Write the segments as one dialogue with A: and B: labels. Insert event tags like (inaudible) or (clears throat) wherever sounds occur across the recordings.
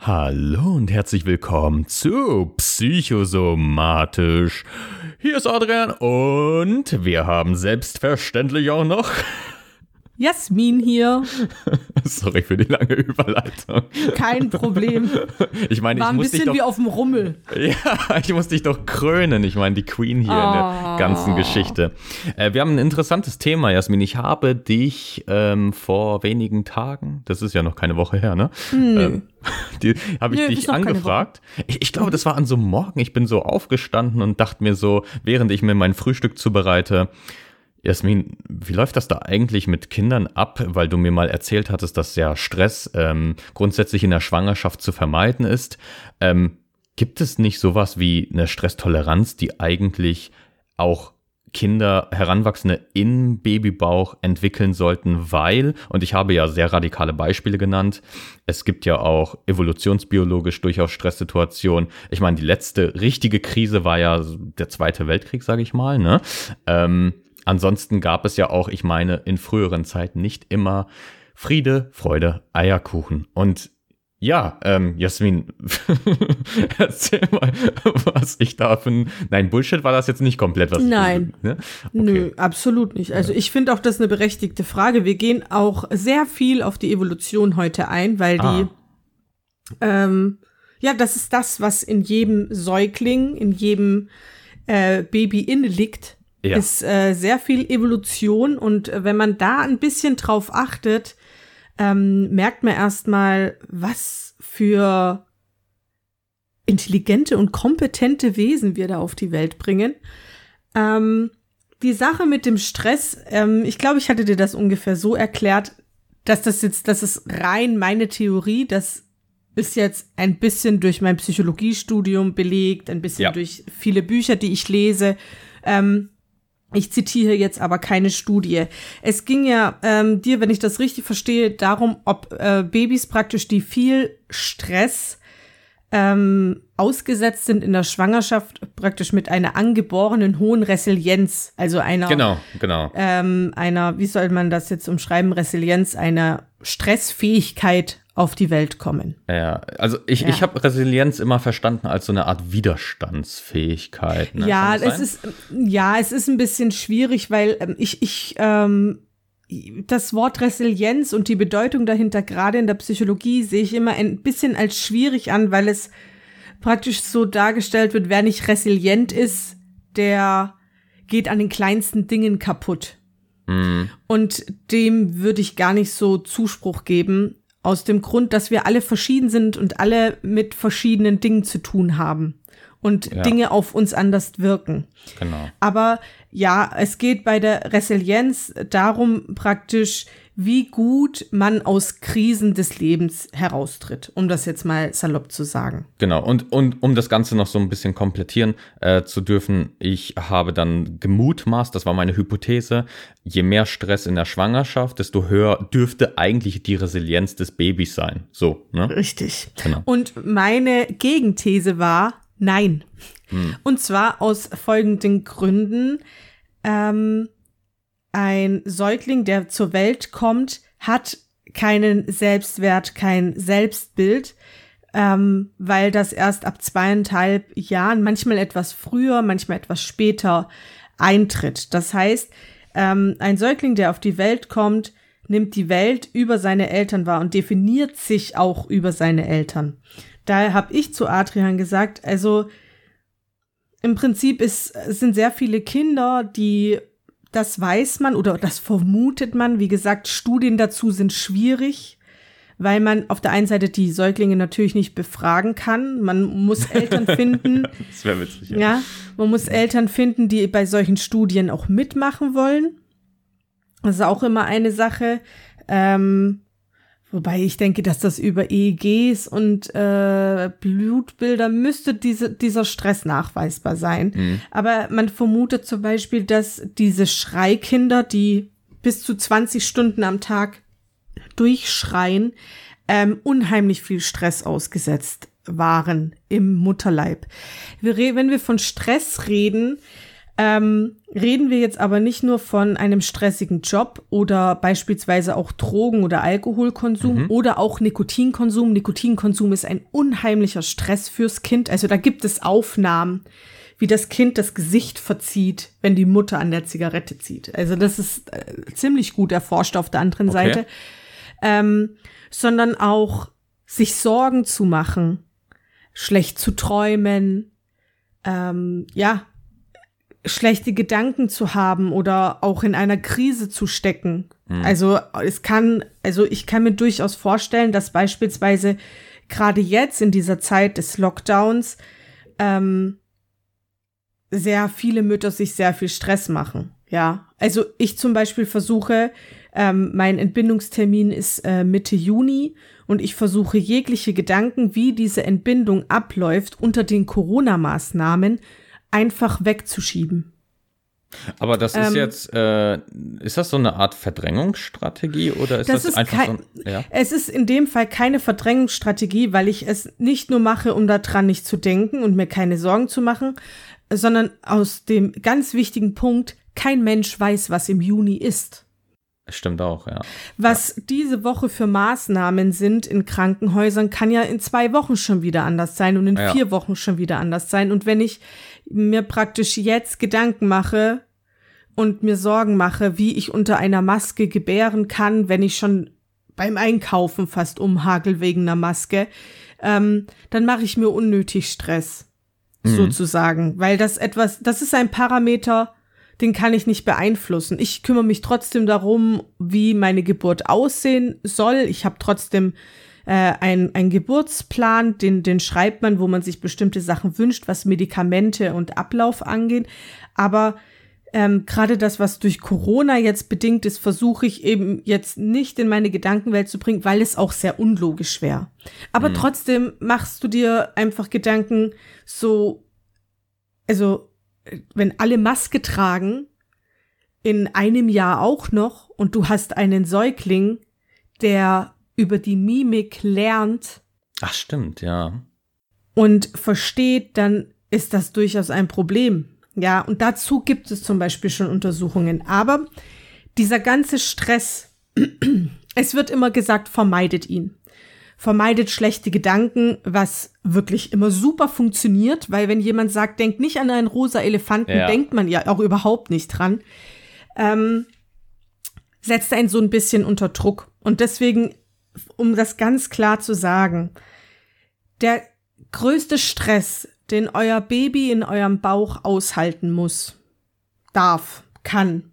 A: Hallo und herzlich willkommen zu Psychosomatisch. Hier ist Adrian und wir haben selbstverständlich auch noch (laughs)
B: Jasmin hier. (laughs)
A: Sorry für die lange Überleitung.
B: Kein Problem. (laughs)
A: Ich meine,
B: War
A: ich
B: ein
A: muss dich
B: bisschen wie
A: doch,
B: auf dem Rummel.
A: ja, ich muss dich doch krönen. Ich meine, die Queen hier in der
B: Oh.
A: ganzen Geschichte. Äh, wir haben ein interessantes Thema, Jasmin. Ich habe dich ähm, vor wenigen Tagen, das ist ja noch keine Woche her, ne? Ähm, (laughs) die habe ich
B: Nö,
A: dich angefragt. Ich, ich glaube, das war an so einem Morgen. Ich bin so aufgestanden und dachte mir so, während ich mir mein Frühstück zubereite, Jasmin, wie läuft das da eigentlich mit Kindern ab? Weil du mir mal erzählt hattest, dass ja Stress ähm, grundsätzlich in der Schwangerschaft zu vermeiden ist. Ähm, gibt es nicht sowas wie eine Stresstoleranz, die eigentlich auch Kinder, Heranwachsende im Babybauch entwickeln sollten, weil, und ich habe ja sehr radikale Beispiele genannt, es gibt ja auch evolutionsbiologisch durchaus Stresssituationen. Ich meine, die letzte richtige Krise war ja der Zweite Weltkrieg, sage ich mal. Ne? Ähm, ansonsten gab es ja auch, ich meine, in früheren Zeiten nicht immer Friede, Freude, Eierkuchen. Und ja, ähm, Jasmin, (laughs) erzähl mal, was ich da für ein. Nein, Bullshit war das jetzt nicht komplett, was
B: Nein.
A: ich. Ne?
B: Nö, absolut nicht. Also ich finde auch, das ist eine berechtigte Frage. Wir gehen auch sehr viel auf die Evolution heute ein, weil
A: Ah.
B: die, ähm, ja, das ist das, was in jedem Säugling, in jedem äh, Baby inne liegt,
A: Ja.
B: ist äh, sehr viel Evolution. Und äh, wenn man da ein bisschen drauf achtet, ähm, merkt man erstmal, was für intelligente und kompetente Wesen wir da auf die Welt bringen. Ähm, die Sache mit dem Stress, ähm, ich glaube, ich hatte dir das ungefähr so erklärt, dass das jetzt, das ist rein meine Theorie, das ist jetzt ein bisschen durch mein Psychologiestudium belegt, ein bisschen
A: Ja.
B: durch viele Bücher, die ich lese. Ähm, ich zitiere jetzt aber keine Studie. Es ging ja ähm, dir, wenn ich das richtig verstehe, darum, ob äh, Babys praktisch, die viel Stress ähm, ausgesetzt sind in der Schwangerschaft, praktisch mit einer angeborenen hohen Resilienz, also einer,
A: Genau, genau.
B: ähm, einer, wie soll man das jetzt umschreiben, Resilienz, einer Stressfähigkeit auf die Welt kommen.
A: Ja, also ich,
B: Ja.
A: ich habe Resilienz immer verstanden als so eine Art Widerstandsfähigkeit. Ne?
B: Ja, es ist ja, es ist ein bisschen schwierig, weil ähm, ich ich ähm, das Wort Resilienz und die Bedeutung dahinter gerade in der Psychologie sehe ich immer ein bisschen als schwierig an, weil es praktisch so dargestellt wird, wer nicht resilient ist, der geht an den kleinsten Dingen kaputt.
A: Mhm.
B: Und dem würde ich gar nicht so Zuspruch geben, aus dem Grund, dass wir alle verschieden sind und alle mit verschiedenen Dingen zu tun haben und
A: Ja.
B: Dinge auf uns anders wirken.
A: Genau.
B: Aber ja, es geht bei der Resilienz darum praktisch, wie gut man aus Krisen des Lebens heraustritt, um das jetzt mal salopp zu sagen.
A: Genau, und, und um das Ganze noch so ein bisschen komplettieren äh, zu dürfen, ich habe dann gemutmaßt, das war meine Hypothese, je mehr Stress in der Schwangerschaft, desto höher dürfte eigentlich die Resilienz des Babys sein. So, ne?
B: Richtig.
A: Genau.
B: Und meine Gegenthese war nein. Und zwar aus folgenden Gründen. Ähm, ein Säugling, der zur Welt kommt, hat keinen Selbstwert, kein Selbstbild, ähm, weil das erst ab zweieinhalb Jahren, manchmal etwas früher, manchmal etwas später eintritt. Das heißt, ähm, ein Säugling, der auf die Welt kommt, nimmt die Welt über seine Eltern wahr und definiert sich auch über seine Eltern. Daher habe ich zu Adrian gesagt, also im Prinzip ist, sind sehr viele Kinder, die das weiß man oder das vermutet man. Wie gesagt, Studien dazu sind schwierig, weil man auf der einen Seite die Säuglinge natürlich nicht befragen kann. Man muss (laughs) Eltern finden,
A: Das wäre witzig.
B: ja, man muss Eltern finden, die bei solchen Studien auch mitmachen wollen. Das ist auch immer eine Sache. Ähm, wobei ich denke, dass das über EEGs und äh, Blutbilder müsste diese, dieser Stress nachweisbar sein.
A: Mhm.
B: Aber man vermutet zum Beispiel, dass diese Schreikinder, die bis zu 20 Stunden am Tag durchschreien, ähm, unheimlich viel Stress ausgesetzt waren im Mutterleib. Wir, wenn wir von Stress reden, Ähm, reden wir jetzt aber nicht nur von einem stressigen Job oder beispielsweise auch Drogen- oder Alkoholkonsum mhm. oder auch Nikotinkonsum. Nikotinkonsum ist ein unheimlicher Stress fürs Kind. Also da gibt es Aufnahmen, wie das Kind das Gesicht verzieht, wenn die Mutter an der Zigarette zieht. Also das ist äh, ziemlich gut erforscht auf der anderen okay. Seite. Ähm, sondern auch sich Sorgen zu machen, schlecht zu träumen, ähm, ja, schlechte Gedanken zu haben oder auch in einer Krise zu stecken. Mhm. Also es kann, also ich kann mir durchaus vorstellen, dass beispielsweise gerade jetzt in dieser Zeit des Lockdowns ähm, sehr viele Mütter sich sehr viel Stress machen. Ja, also ich zum Beispiel versuche, ähm, mein Entbindungstermin ist äh, Mitte Juni und ich versuche jegliche Gedanken, wie diese Entbindung abläuft unter den Corona-Maßnahmen, einfach wegzuschieben.
A: Aber das ist ähm, jetzt, äh, ist das so eine Art Verdrängungsstrategie oder ist das, das ist einfach
B: kein, so? Ja? Es ist in dem Fall keine Verdrängungsstrategie, weil ich es nicht nur mache, um daran nicht zu denken und mir keine Sorgen zu machen, sondern aus dem ganz wichtigen Punkt, kein Mensch weiß, was im Juni ist.
A: Stimmt auch, ja.
B: Was
A: ja.
B: diese Woche für Maßnahmen sind in Krankenhäusern, kann ja in zwei Wochen schon wieder anders sein und in ja. vier Wochen schon wieder anders sein. Und wenn ich mir praktisch jetzt Gedanken mache und mir Sorgen mache, wie ich unter einer Maske gebären kann, wenn ich schon beim Einkaufen fast umhagel wegen einer Maske, ähm, dann mache ich mir unnötig Stress, mhm. sozusagen. Weil das etwas, das ist ein Parameter, den kann ich nicht beeinflussen. Ich kümmere mich trotzdem darum, wie meine Geburt aussehen soll. Ich habe trotzdem äh, ein, ein Geburtsplan, den, den schreibt man, wo man sich bestimmte Sachen wünscht, was Medikamente und Ablauf angeht. Aber ähm, gerade das, was durch Corona jetzt bedingt ist, versuche ich eben jetzt nicht in meine Gedankenwelt zu bringen, weil es auch sehr unlogisch wäre. Aber mhm. trotzdem machst du dir einfach Gedanken so, also wenn alle Maske tragen, in einem Jahr auch noch, und du hast einen Säugling, der über die Mimik lernt.
A: Ach, stimmt, ja.
B: Und versteht, dann ist das durchaus ein Problem. Ja, und dazu gibt es zum Beispiel schon Untersuchungen. Aber dieser ganze Stress, (clears throat) es wird immer gesagt, vermeidet ihn vermeidet schlechte Gedanken, was wirklich immer super funktioniert, weil wenn jemand sagt, denk nicht an einen rosa Elefanten, ja. denkt man ja auch überhaupt nicht dran. Ähm, setzt einen so ein bisschen unter Druck. Und deswegen, um das ganz klar zu sagen, der größte Stress, den euer Baby in eurem Bauch aushalten muss, darf, kann,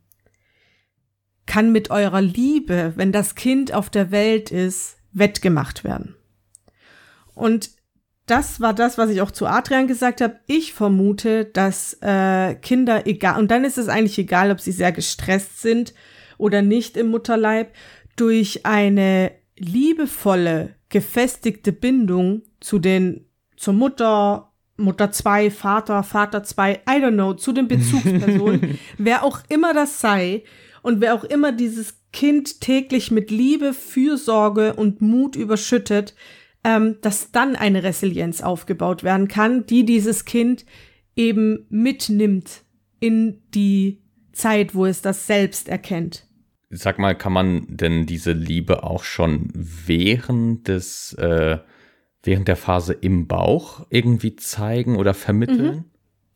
B: kann mit eurer Liebe, wenn das Kind auf der Welt ist, wettgemacht werden. Und das war das, was ich auch zu Adrian gesagt habe. Ich vermute, dass äh, Kinder egal, und dann ist es eigentlich egal, ob sie sehr gestresst sind oder nicht im Mutterleib, durch eine liebevolle, gefestigte Bindung zu den, zur Mutter, Mutter 2, Vater, Vater 2, I don't know, zu den Bezugspersonen, (laughs) wer auch immer das sei und wer auch immer dieses Kind täglich mit Liebe, Fürsorge und Mut überschüttet, ähm, dass dann eine Resilienz aufgebaut werden kann, die dieses Kind eben mitnimmt in die Zeit, wo es das selbst erkennt.
A: Sag mal, kann man denn diese Liebe auch schon während des, äh, während der Phase im Bauch irgendwie zeigen oder vermitteln? Mhm.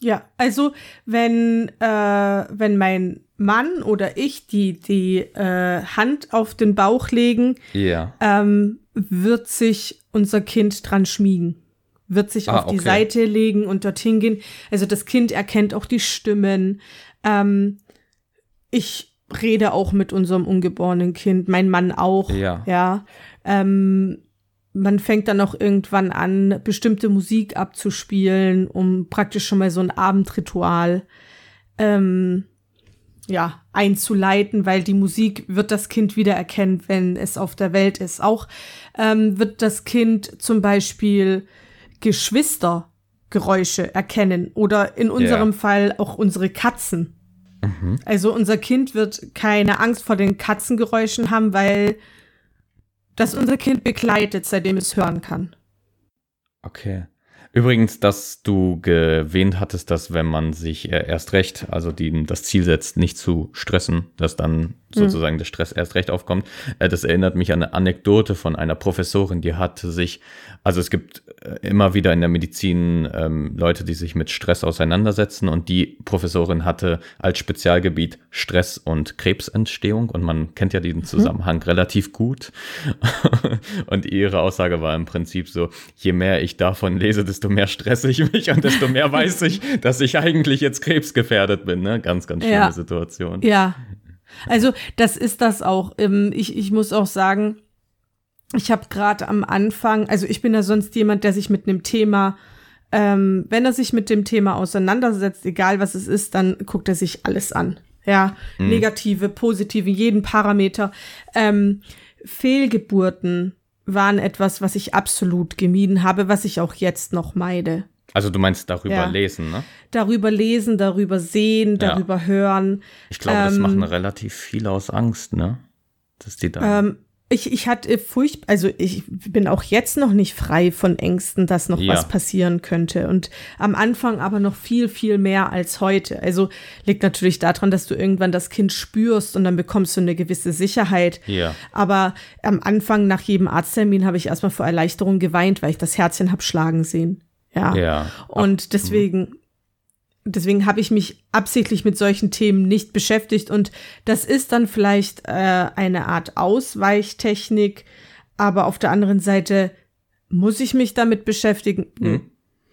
B: Ja, also wenn, äh, wenn mein Mann oder ich die, die äh, Hand auf den Bauch legen,
A: ja.
B: ähm, wird sich unser Kind dran schmiegen. Wird sich ah, auf die Seite legen und dorthin gehen. Also das Kind erkennt auch die Stimmen. Ähm, ich rede auch mit unserem ungeborenen Kind, mein Mann auch.
A: Ja.
B: ja. Ähm, man fängt dann auch irgendwann an, bestimmte Musik abzuspielen, um praktisch schon mal so ein Abendritual ähm, ja, einzuleiten, weil die Musik wird das Kind wiedererkennen, wenn es auf der Welt ist. Auch ähm, wird das Kind zum Beispiel Geschwistergeräusche erkennen oder in unserem ja. Fall auch unsere Katzen. Mhm. Also unser Kind wird keine Angst vor den Katzengeräuschen haben, weil das unser Kind begleitet, seitdem es hören kann.
A: Okay. Übrigens, dass du gewähnt hattest, dass wenn man sich äh, erst recht, also die, das Ziel setzt, nicht zu stressen, dass dann sozusagen mhm. der Stress erst recht aufkommt. Äh, das erinnert mich an eine Anekdote von einer Professorin, die hat sich, also es gibt äh, immer wieder in der Medizin ähm, Leute, die sich mit Stress auseinandersetzen und die Professorin hatte als Spezialgebiet Stress und Krebsentstehung und man kennt ja diesen mhm. Zusammenhang mhm. relativ gut. (laughs) und ihre Aussage war im Prinzip so, je mehr ich davon lese, desto mehr stresse ich mich und desto mehr weiß ich, (laughs) dass ich eigentlich jetzt krebsgefährdet bin. Ne? Ganz, ganz schlimme ja. Situation.
B: Ja, also das ist das auch. Ähm, ich, ich muss auch sagen, ich habe gerade am Anfang, also ich bin ja sonst jemand, der sich mit einem Thema, ähm, wenn er sich mit dem Thema auseinandersetzt, egal was es ist, dann guckt er sich alles an. Ja, mhm. negative, positive, jeden Parameter. Ähm, Fehlgeburten waren etwas, was ich absolut gemieden habe, was ich auch jetzt noch meide.
A: Also du meinst darüber ja. lesen, ne?
B: Darüber lesen, darüber sehen, darüber ja. hören.
A: Ich glaube, das ähm, machen relativ viele aus Angst, ne? Dass die da.
B: Ähm, ich, ich hatte furcht, also ich bin auch jetzt noch nicht frei von Ängsten, dass noch ja. was passieren könnte. Und am Anfang aber noch viel, viel mehr als heute. Also liegt natürlich daran, dass du irgendwann das Kind spürst und dann bekommst du eine gewisse Sicherheit.
A: Ja.
B: Aber am Anfang, nach jedem Arzttermin, habe ich erstmal vor Erleichterung geweint, weil ich das Herzchen hab schlagen sehen. Ja.
A: ja.
B: Und deswegen, deswegen habe ich mich absichtlich mit solchen Themen nicht beschäftigt. Und das ist dann vielleicht äh, eine Art Ausweichtechnik, aber auf der anderen Seite muss ich mich damit beschäftigen. Mhm.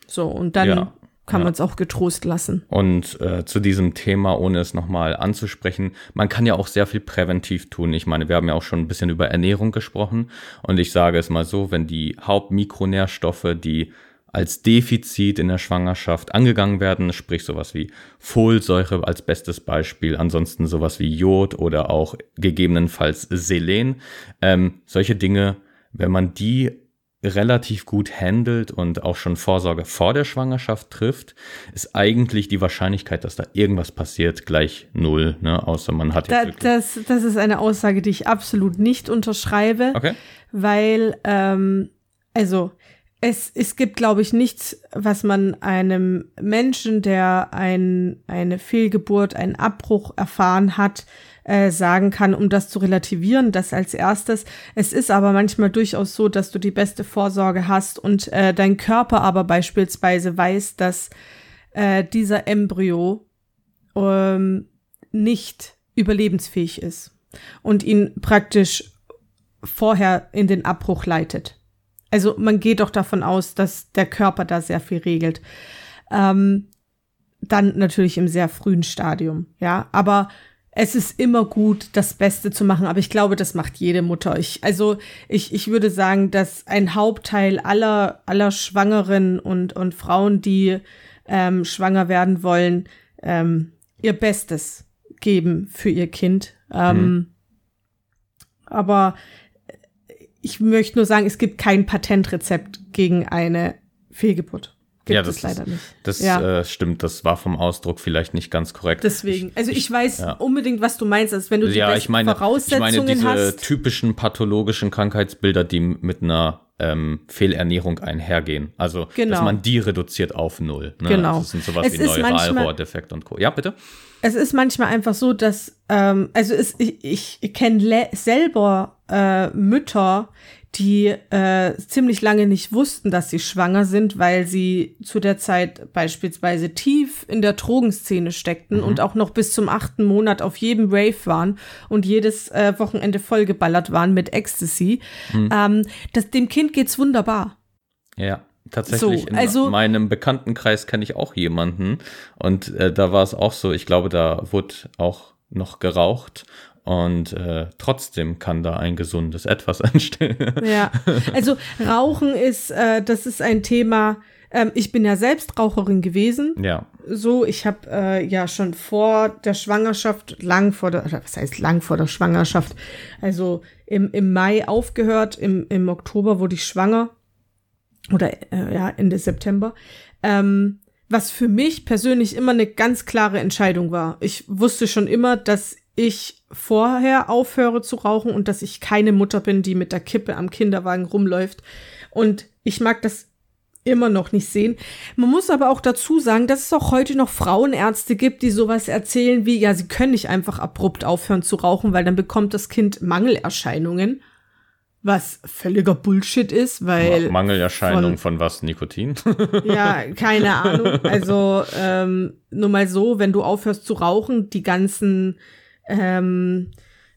B: So, und dann ja. kann ja. man es auch getrost lassen.
A: Und äh, zu diesem Thema, ohne es nochmal anzusprechen, man kann ja auch sehr viel präventiv tun. Ich meine, wir haben ja auch schon ein bisschen über Ernährung gesprochen. Und ich sage es mal so, wenn die Hauptmikronährstoffe, die als Defizit in der Schwangerschaft angegangen werden, sprich sowas wie Folsäure als bestes Beispiel, ansonsten sowas wie Jod oder auch gegebenenfalls Selen. Ähm, solche Dinge, wenn man die relativ gut handelt und auch schon Vorsorge vor der Schwangerschaft trifft, ist eigentlich die Wahrscheinlichkeit, dass da irgendwas passiert, gleich null, ne? außer man hat
B: da, das, das ist eine Aussage, die ich absolut nicht unterschreibe,
A: okay.
B: weil, ähm, also es, es gibt, glaube ich, nichts, was man einem Menschen, der ein, eine Fehlgeburt, einen Abbruch erfahren hat, äh, sagen kann, um das zu relativieren. Das als erstes. Es ist aber manchmal durchaus so, dass du die beste Vorsorge hast und äh, dein Körper aber beispielsweise weiß, dass äh, dieser Embryo ähm, nicht überlebensfähig ist und ihn praktisch vorher in den Abbruch leitet. Also man geht doch davon aus, dass der Körper da sehr viel regelt. Ähm, dann natürlich im sehr frühen Stadium, ja. Aber es ist immer gut, das Beste zu machen. Aber ich glaube, das macht jede Mutter. Ich, also ich, ich würde sagen, dass ein Hauptteil aller, aller Schwangeren und, und Frauen, die ähm, schwanger werden wollen, ähm, ihr Bestes geben für ihr Kind. Ähm, mhm. Aber ich möchte nur sagen, es gibt kein Patentrezept gegen eine Fehlgeburt. Gibt
A: ja, das leider nicht. Das ja. äh, stimmt, das war vom Ausdruck vielleicht nicht ganz korrekt.
B: Deswegen, also ich, ich weiß ja. unbedingt, was du meinst, als wenn du die
A: ja, ich meine,
B: Voraussetzungen
A: ich meine diese
B: hast.
A: typischen pathologischen Krankheitsbilder, die mit einer ähm, Fehlernährung einhergehen. Also, genau. dass man die reduziert auf null. Ne?
B: Genau.
A: Also das sind sowas es wie Neuralrohrdefekt und Co. Ja, bitte?
B: Es ist manchmal einfach so, dass, ähm, also es, ich, ich kenne selber äh, Mütter, die äh, ziemlich lange nicht wussten, dass sie schwanger sind, weil sie zu der Zeit beispielsweise tief in der Drogenszene steckten mhm. und auch noch bis zum achten Monat auf jedem Rave waren und jedes äh, Wochenende vollgeballert waren mit Ecstasy. Mhm. Ähm, das, dem Kind geht's wunderbar.
A: Ja. Tatsächlich so, also, in meinem Bekanntenkreis kenne ich auch jemanden und äh, da war es auch so, ich glaube, da wurde auch noch geraucht und äh, trotzdem kann da ein gesundes (laughs) Etwas entstehen.
B: Ja, also Rauchen ist, äh, das ist ein Thema. Ähm, ich bin ja selbst Raucherin gewesen.
A: Ja.
B: So, ich habe äh, ja schon vor der Schwangerschaft, lang vor der, was heißt lang vor der Schwangerschaft, also im, im Mai aufgehört, im, im Oktober wurde ich schwanger. Oder äh, ja, Ende September. Ähm, was für mich persönlich immer eine ganz klare Entscheidung war. Ich wusste schon immer, dass ich vorher aufhöre zu rauchen und dass ich keine Mutter bin, die mit der Kippe am Kinderwagen rumläuft. Und ich mag das immer noch nicht sehen. Man muss aber auch dazu sagen, dass es auch heute noch Frauenärzte gibt, die sowas erzählen wie, ja, sie können nicht einfach abrupt aufhören zu rauchen, weil dann bekommt das Kind Mangelerscheinungen. Was völliger Bullshit ist, weil.
A: Mangelerscheinung von, von was? Nikotin? (laughs)
B: ja, keine Ahnung. Also, ähm, nur mal so, wenn du aufhörst zu rauchen, die ganzen, ähm,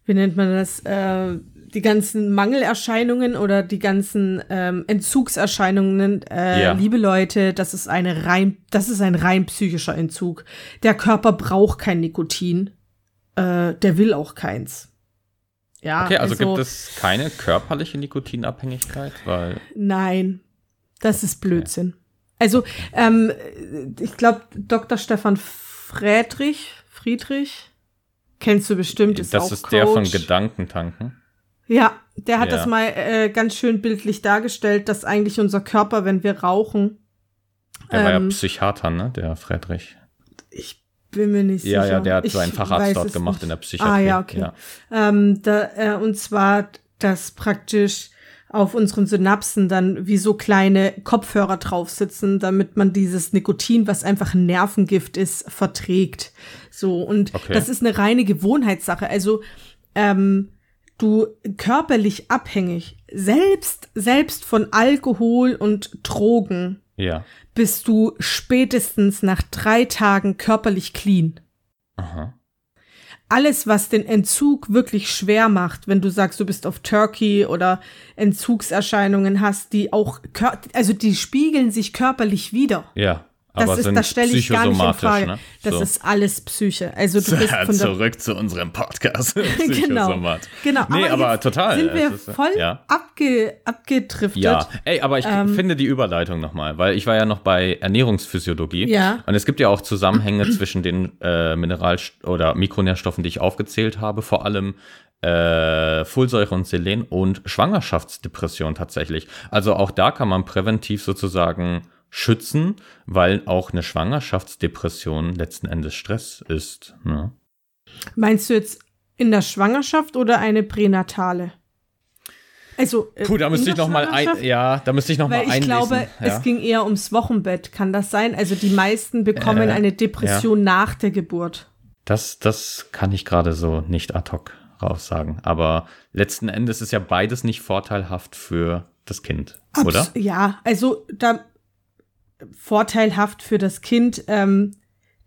B: wie nennt man das, äh, die ganzen Mangelerscheinungen oder die ganzen ähm, Entzugserscheinungen, äh, ja. liebe Leute, das ist eine rein, das ist ein rein psychischer Entzug. Der Körper braucht kein Nikotin, äh, der will auch keins.
A: Ja, okay, also, also gibt es keine körperliche Nikotinabhängigkeit, weil
B: nein, das ist Blödsinn. Also ähm, ich glaube, Dr. Stefan Friedrich, Friedrich, kennst du bestimmt,
A: ist das auch ist Coach. der von Gedankentanken.
B: Ja, der hat ja. das mal äh, ganz schön bildlich dargestellt, dass eigentlich unser Körper, wenn wir rauchen.
A: Der ähm, war ja ähm, Psychiater, ne, der Friedrich.
B: Ich bin mir nicht
A: ja,
B: sicher.
A: Ja, ja, der hat seinen Facharzt dort gemacht nicht. in der Psychiatrie.
B: Ah, ja, okay. Ja. Ähm, da, äh, und zwar, dass praktisch auf unseren Synapsen dann wie so kleine Kopfhörer drauf sitzen, damit man dieses Nikotin, was einfach ein Nervengift ist, verträgt. So, und okay. das ist eine reine Gewohnheitssache. Also, ähm, du körperlich abhängig, selbst, selbst von Alkohol und Drogen,
A: ja.
B: bist du spätestens nach drei Tagen körperlich clean.
A: Aha.
B: Alles, was den Entzug wirklich schwer macht, wenn du sagst, du bist auf Turkey oder Entzugserscheinungen hast, die auch, also die spiegeln sich körperlich wieder.
A: Ja.
B: Das, ist, das stelle ich gar nicht in Frage. Ne? Das so. ist alles Psyche. Also du (laughs) bist
A: von zurück zu unserem Podcast. (laughs)
B: genau. genau.
A: Nee, aber, aber total.
B: Sind wir ist, voll ja. abge, abgedriftet.
A: Ja, ey, aber ich ähm, finde die Überleitung nochmal, weil ich war ja noch bei Ernährungsphysiologie.
B: Ja.
A: Und es gibt ja auch Zusammenhänge (clears throat) zwischen den äh, Mineral- oder Mikronährstoffen, die ich aufgezählt habe, vor allem äh, Folsäure und Selen und Schwangerschaftsdepression tatsächlich. Also auch da kann man präventiv sozusagen schützen, weil auch eine Schwangerschaftsdepression letzten Endes Stress ist. Ne?
B: Meinst du jetzt in der Schwangerschaft oder eine pränatale? Also,
A: äh, Puh, da müsste ich noch mal ein, ja, da müsste ich noch mal einlesen. Ich glaube, ja.
B: es ging eher ums Wochenbett. Kann das sein? Also die meisten bekommen äh, eine Depression ja. nach der Geburt.
A: Das, das kann ich gerade so nicht ad hoc raussagen. Aber letzten Endes ist ja beides nicht vorteilhaft für das Kind, Abs oder?
B: Ja, also da vorteilhaft für das Kind. Ähm,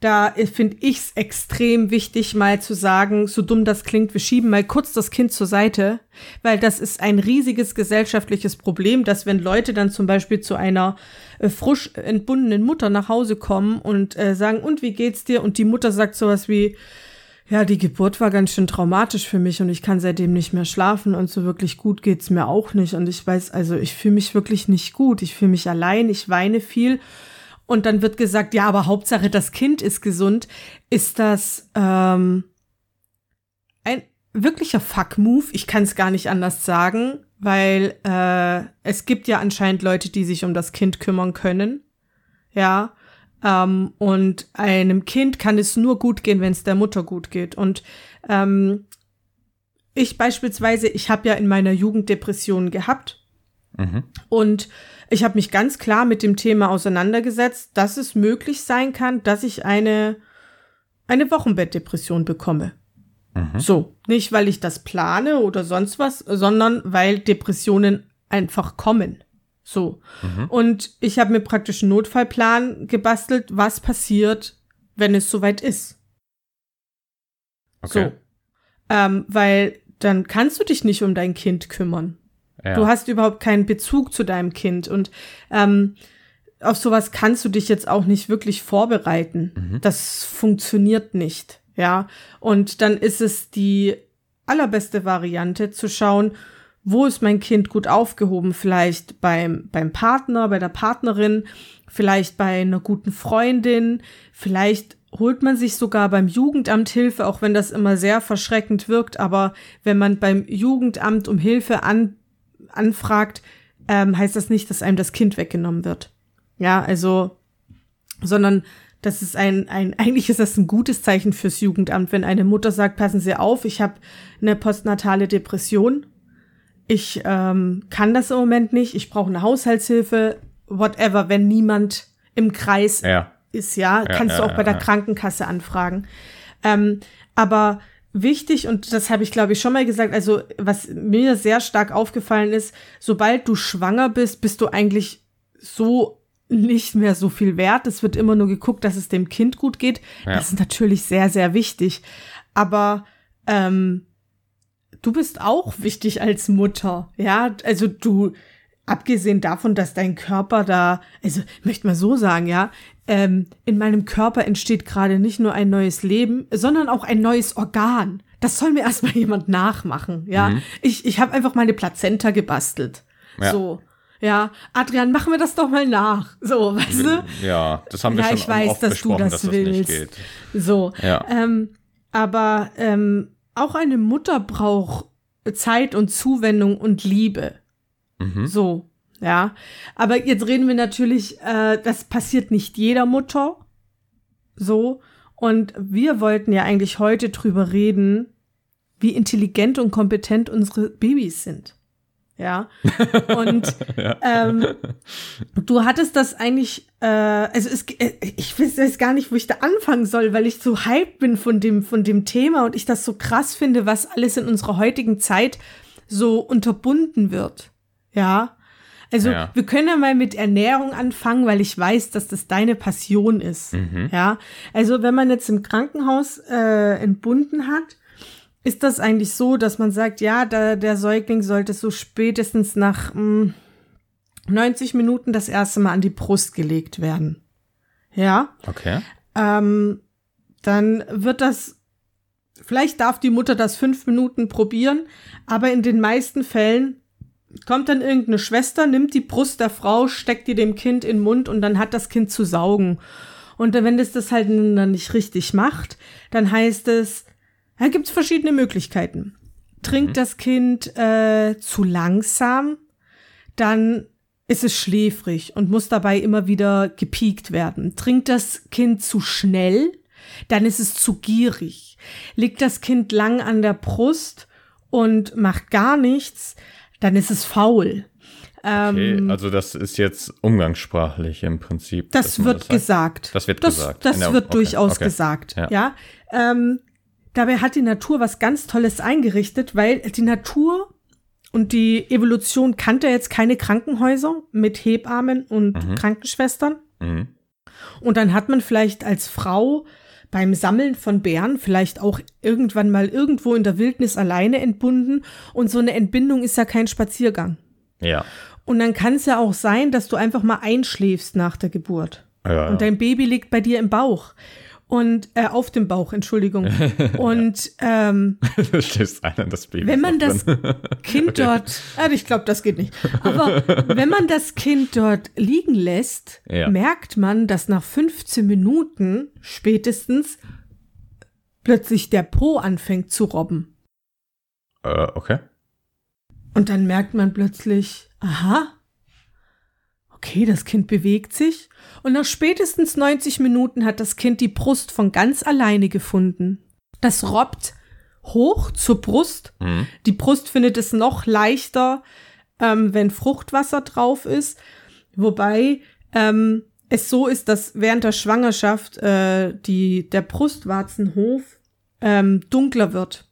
B: da finde ich es extrem wichtig, mal zu sagen, so dumm das klingt, wir schieben mal kurz das Kind zur Seite, weil das ist ein riesiges gesellschaftliches Problem, dass wenn Leute dann zum Beispiel zu einer äh, frisch entbundenen Mutter nach Hause kommen und äh, sagen, und wie geht's dir? Und die Mutter sagt sowas wie, ja, die Geburt war ganz schön traumatisch für mich und ich kann seitdem nicht mehr schlafen und so wirklich gut geht's mir auch nicht. Und ich weiß, also ich fühle mich wirklich nicht gut. Ich fühle mich allein, ich weine viel. Und dann wird gesagt, ja, aber Hauptsache das Kind ist gesund. Ist das ähm, ein wirklicher Fuck-Move? Ich kann es gar nicht anders sagen, weil äh, es gibt ja anscheinend Leute, die sich um das Kind kümmern können. Ja. Ähm, und einem Kind kann es nur gut gehen, wenn es der Mutter gut geht. Und ähm, ich beispielsweise, ich habe ja in meiner Jugend Depressionen gehabt.
A: Mhm.
B: Und ich habe mich ganz klar mit dem Thema auseinandergesetzt, dass es möglich sein kann, dass ich eine, eine Wochenbettdepression bekomme.
A: Mhm.
B: So, nicht weil ich das plane oder sonst was, sondern weil Depressionen einfach kommen. So. Mhm. Und ich habe mir praktisch einen Notfallplan gebastelt, was passiert, wenn es soweit ist.
A: Okay.
B: So. Ähm, weil dann kannst du dich nicht um dein Kind kümmern. Ja. Du hast überhaupt keinen Bezug zu deinem Kind und ähm, auf sowas kannst du dich jetzt auch nicht wirklich vorbereiten. Mhm. Das funktioniert nicht. Ja. Und dann ist es die allerbeste Variante zu schauen, wo ist mein Kind gut aufgehoben? Vielleicht beim, beim Partner, bei der Partnerin, vielleicht bei einer guten Freundin, vielleicht holt man sich sogar beim Jugendamt Hilfe, auch wenn das immer sehr verschreckend wirkt, aber wenn man beim Jugendamt um Hilfe an, anfragt, ähm, heißt das nicht, dass einem das Kind weggenommen wird. Ja, also, sondern das ist ein, ein, (laughs) eigentlich ist das ein gutes Zeichen fürs Jugendamt, wenn eine Mutter sagt, passen Sie auf, ich habe eine postnatale Depression ich ähm, kann das im Moment nicht, ich brauche eine Haushaltshilfe, whatever, wenn niemand im Kreis
A: Ja.
B: ist, ja, kannst du
A: ja,
B: auch bei der
A: ja.
B: Krankenkasse anfragen. Ähm, aber wichtig, und das habe ich glaube ich schon mal gesagt, also was mir sehr stark aufgefallen ist, sobald du schwanger bist, bist du eigentlich so nicht mehr so viel wert. Es wird immer nur geguckt, dass es dem Kind gut geht.
A: Ja.
B: Das ist natürlich sehr, sehr wichtig. Aber ähm, du bist auch wichtig als Mutter. Ja, also du, abgesehen davon, dass dein Körper da, also möchte mal so sagen, ja, ähm, in meinem Körper entsteht gerade nicht nur ein neues Leben, sondern auch ein neues Organ. Das soll mir erstmal (laughs) jemand nachmachen, ja. Ich, ich habe einfach meine Plazenta gebastelt.
A: Ja.
B: So. Ja, Adrian, machen wir das doch mal nach. So, weißt du?
A: Ja, das haben wir
B: Ja,
A: schon
B: ich weiß,
A: oft
B: dass du
A: besprochen,
B: das
A: dass das
B: willst.
A: nicht geht.
B: So.
A: Ja.
B: Ähm, aber ähm, auch eine Mutter braucht Zeit und Zuwendung und Liebe.
A: Mhm.
B: So, ja. Aber jetzt reden wir natürlich, äh, das passiert nicht jeder Mutter. So. Und wir wollten ja eigentlich heute drüber reden, wie intelligent und kompetent unsere Babys sind. Ja. Und (laughs) ähm, du hattest das eigentlich, äh, also es, äh, ich weiß jetzt gar nicht, wo ich da anfangen soll, weil ich so hyped bin von dem, von dem Thema und ich das so krass finde, was alles in unserer heutigen Zeit so unterbunden wird. Ja. Also
A: Ja.
B: wir können ja mal mit Ernährung anfangen, weil ich weiß, dass das deine Passion ist.
A: Mhm.
B: Ja. Also wenn man jetzt im Krankenhaus äh, entbunden hat, ist das eigentlich so, dass man sagt, ja, da, der Säugling sollte so spätestens nach mh, 90 Minuten das erste Mal an die Brust gelegt werden. Ja,
A: Okay.
B: ähm, dann wird das, vielleicht darf die Mutter das fünf Minuten probieren, aber in den meisten Fällen kommt dann irgendeine Schwester, nimmt die Brust der Frau, steckt die dem Kind in den Mund und dann hat das Kind zu saugen. Und wenn es das halt dann nicht richtig macht, dann heißt es, da gibt's verschiedene Möglichkeiten. Trinkt das Kind äh, zu langsam, dann ist es schläfrig und muss dabei immer wieder gepiekt werden. Trinkt das Kind zu schnell, dann ist es zu gierig. Liegt das Kind lang an der Brust und macht gar nichts, dann ist es faul.
A: Okay,
B: Ähm,
A: also das ist jetzt umgangssprachlich im Prinzip.
B: das wird
A: das sagt.
B: gesagt.
A: Das wird
B: das,
A: gesagt.
B: Das wird
A: okay,
B: durchaus
A: okay.
B: gesagt.
A: Ja.
B: Ja. Ähm, dabei hat die Natur was ganz Tolles eingerichtet, weil die Natur und die Evolution kannte jetzt keine Krankenhäuser mit Hebammen und Krankenschwestern.
A: Mhm.
B: Und dann hat man vielleicht als Frau beim Sammeln von Bären vielleicht auch irgendwann mal irgendwo in der Wildnis alleine entbunden. Und so eine Entbindung ist ja kein Spaziergang.
A: Ja.
B: Und dann kann es ja auch sein, dass du einfach mal einschläfst nach der Geburt.
A: Ja,
B: Und dein Baby liegt bei dir im Bauch. Und äh, auf dem Bauch, Entschuldigung. (laughs) Und ähm, (laughs)
A: da stößt einer das Baby.
B: wenn man das. (laughs) Kind dort, äh, ich glaube, das geht nicht. Aber wenn man das Kind dort liegen lässt,
A: Ja.
B: merkt man, dass nach 15 Minuten spätestens plötzlich der Po anfängt zu robben.
A: äh, okay.
B: Und dann merkt man plötzlich, aha, okay, das Kind bewegt sich. Und nach spätestens 90 Minuten hat das Kind die Brust von ganz alleine gefunden. Das robbt hoch zur Brust.
A: Mhm.
B: Die Brust findet es noch leichter, ähm, wenn Fruchtwasser drauf ist. Wobei ähm, es so ist, dass während der Schwangerschaft äh, die, der Brustwarzenhof ähm, dunkler wird,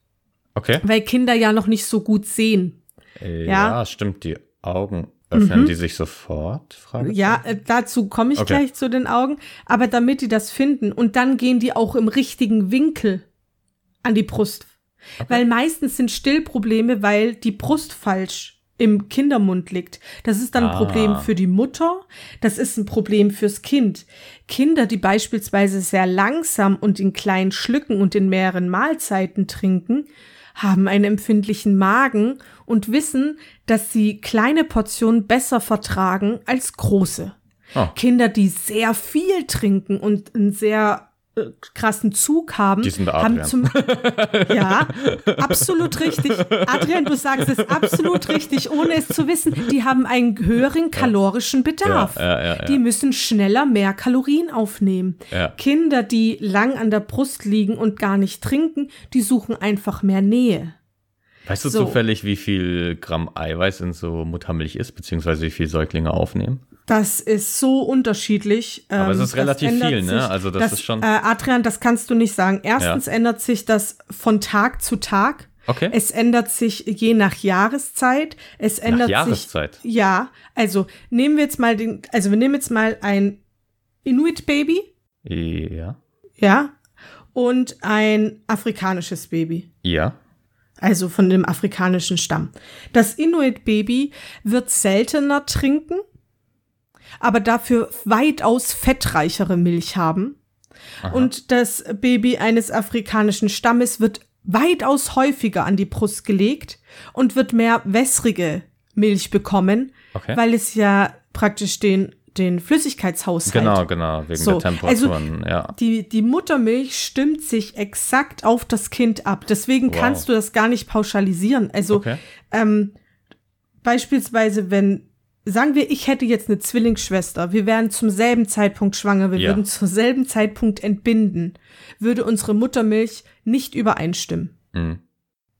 A: Okay.
B: weil Kinder ja noch nicht so gut sehen. Ja.
A: ja. stimmt. Die Augen öffnen die sich sofort? Frage.
B: Ja, äh, dazu komme ich
A: Okay.
B: gleich zu den Augen. Aber damit die das finden und dann gehen die auch im richtigen Winkel an die Brust. Weil meistens sind Stillprobleme, weil die Brust falsch im Kindermund liegt. Das ist dann ein
A: Ah.
B: Problem für die Mutter, das ist ein Problem fürs Kind. Kinder, die beispielsweise sehr langsam und in kleinen Schlücken und in mehreren Mahlzeiten trinken, haben einen empfindlichen Magen und wissen, dass sie kleine Portionen besser vertragen als große.
A: Oh.
B: Kinder, die sehr viel trinken und einen sehr krassen Zug haben,
A: Die sind bei
B: haben zum (laughs) ja absolut richtig. Adrian, du sagst es absolut richtig, ohne es zu wissen. Die haben einen höheren kalorischen Bedarf.
A: Ja, ja, ja.
B: Die müssen schneller mehr Kalorien aufnehmen. Kinder, die lang an der Brust liegen und gar nicht trinken, die suchen einfach mehr Nähe.
A: Weißt du
B: So.
A: zufällig, wie viel Gramm Eiweiß in so Muttermilch ist, beziehungsweise wie viel Säuglinge aufnehmen?
B: Das ist so unterschiedlich.
A: Aber es
B: Ähm,
A: ist
B: das
A: relativ viel, ne? Also das ist schon-
B: Äh, Adrian, das kannst du nicht sagen. Erstens ändert sich das von Tag zu Tag.
A: Okay.
B: Es ändert sich je nach Jahreszeit. Es ändert
A: Jahreszeit?
B: sich. Ja, also nehmen wir jetzt mal den, also wir nehmen jetzt mal ein Inuit-Baby,
A: Ja.
B: ja, und ein afrikanisches Baby.
A: Ja.
B: Also von dem afrikanischen Stamm. Das Inuit-Baby wird seltener trinken, aber dafür weitaus fettreichere Milch haben. Und das Baby eines afrikanischen Stammes wird weitaus häufiger an die Brust gelegt und wird mehr wässrige Milch bekommen,
A: Okay.
B: weil es ja praktisch den, den Flüssigkeitshaushalt
A: Genau, genau, wegen
B: So,
A: der
B: also
A: Temperaturen, ja.
B: die, die Muttermilch stimmt sich exakt auf das Kind ab. Deswegen
A: Wow.
B: kannst du das gar nicht pauschalisieren. Also
A: Okay.
B: ähm, beispielsweise, wenn, sagen wir, ich hätte jetzt eine Zwillingsschwester, wir wären zum selben Zeitpunkt schwanger, wir
A: Ja.
B: würden zum selben Zeitpunkt entbinden, würde unsere Muttermilch nicht übereinstimmen.
A: Mhm.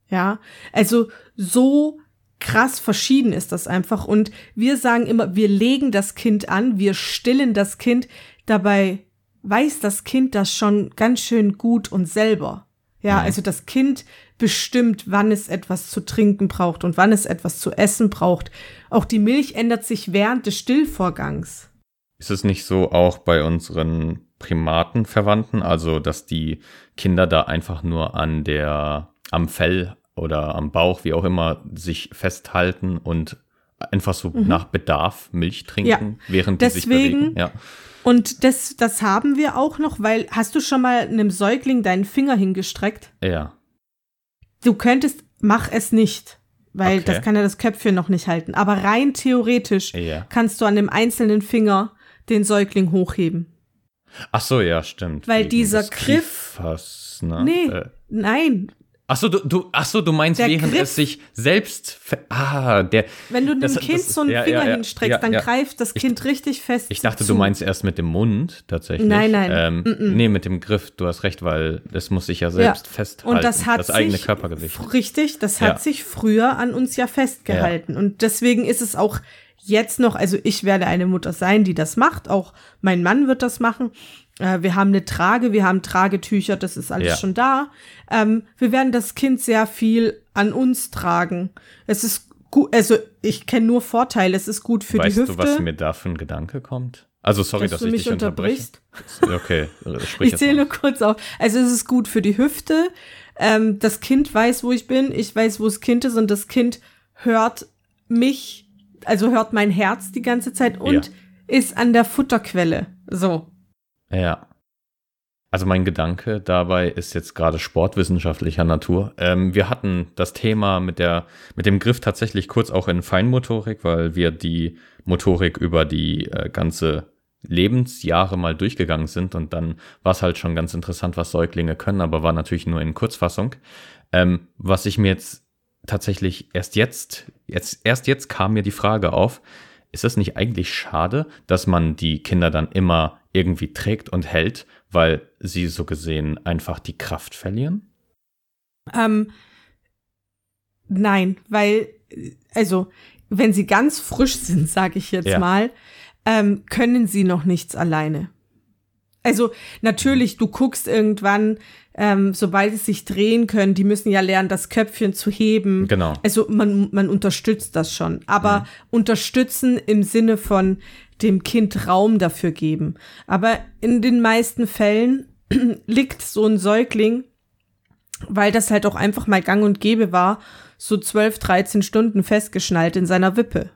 B: Ja, also so krass verschieden ist das einfach. Und wir sagen immer, wir legen das Kind an, wir stillen das Kind. Dabei weiß das Kind das schon ganz schön gut und selber. Ja,
A: Mhm.
B: also das Kind bestimmt, wann es etwas zu trinken braucht und wann es etwas zu essen braucht. Auch die Milch ändert sich während des Stillvorgangs.
A: Ist es nicht so auch bei unseren Primatenverwandten, also dass die Kinder da einfach nur an der, am Fell oder am Bauch, wie auch immer, sich festhalten und einfach so nach Bedarf Milch trinken,
B: Mhm. Ja.
A: während die sich
B: Deswegen-
A: bewegen? Ja.
B: Und das, das haben wir auch noch, weil hast du schon mal einem Säugling deinen Finger hingestreckt?
A: Ja.
B: Du könntest, mach es nicht, weil
A: Okay.
B: das kann ja das Köpfchen noch nicht halten. Aber rein theoretisch
A: Ja.
B: kannst du an dem einzelnen Finger den Säugling hochheben.
A: Ach so, ja, stimmt.
B: Weil
A: Wegen
B: dieser Griff-
A: ne?
B: Nee,
A: Äh,
B: nein.
A: Ach so, du, du, ach so, du meinst,
B: Der
A: während
B: Griff-
A: es sich selbst, ah, der,
B: Wenn du dem
A: Das-
B: Kind
A: das-
B: so einen
A: ja,
B: Finger
A: ja,
B: hinstreckst,
A: ja,
B: dann greift das Kind richtig fest.
A: Ich dachte,
B: zu.
A: du meinst erst mit dem Mund tatsächlich.
B: Nein, nein.
A: Ähm,
B: Mm-mm.
A: Nee, mit dem Griff. Du hast recht, weil das muss sich ja selbst festhalten.
B: Und das hat
A: das
B: sich,
A: eigene Körpergewicht.
B: Richtig, das hat sich früher an uns ja festgehalten. Und deswegen ist es auch jetzt noch, also ich werde eine Mutter sein, die das macht. Auch mein Mann wird das machen. Äh, wir haben eine Trage, wir haben Tragetücher, das ist alles
A: Ja.
B: schon da. Ähm, wir werden das Kind sehr viel an uns tragen. Es ist gut, also ich kenne nur Vorteile. Es ist gut für
A: weißt
B: die Hüfte.
A: du, was mir da für ein Gedanke kommt? Also sorry,
B: dass
A: dass,
B: du
A: ich
B: mich
A: dich unterbreche.
B: unterbrichst.
A: Okay, äh, sprich
B: Ich zähle nur kurz auf. Also es ist gut für die Hüfte. Ähm, das Kind weiß, wo ich bin. Ich weiß, wo das Kind ist. Und das Kind hört mich, also hört mein Herz die ganze Zeit und
A: Ja.
B: ist an der Futterquelle. So.
A: Ja. Also mein Gedanke dabei ist jetzt gerade sportwissenschaftlicher Natur. Ähm, wir hatten das Thema mit der mit dem Griff tatsächlich kurz auch in Feinmotorik, weil wir die Motorik über die äh, ganze Lebensjahre mal durchgegangen sind und dann war es halt schon ganz interessant, was Säuglinge können, aber war natürlich nur in Kurzfassung. Ähm, was ich mir jetzt tatsächlich erst jetzt, jetzt, erst jetzt kam mir die Frage auf, ist es nicht eigentlich schade, dass man die Kinder dann immer irgendwie trägt und hält, weil sie so gesehen einfach die Kraft verlieren?
B: Ähm, nein, weil, also, wenn sie ganz frisch sind, sage ich jetzt
A: Ja.
B: mal, ähm, können sie noch nichts alleine. Also natürlich, du guckst irgendwann, ähm, sobald sie sich drehen können, die müssen ja lernen, das Köpfchen zu heben.
A: Genau.
B: Also man, man unterstützt das schon, aber unterstützen im Sinne von dem Kind Raum dafür geben. Aber in den meisten Fällen (clears throat) liegt so ein Säugling, weil das halt auch einfach mal gang und gäbe war, so 12, 13 Stunden festgeschnallt in seiner Wippe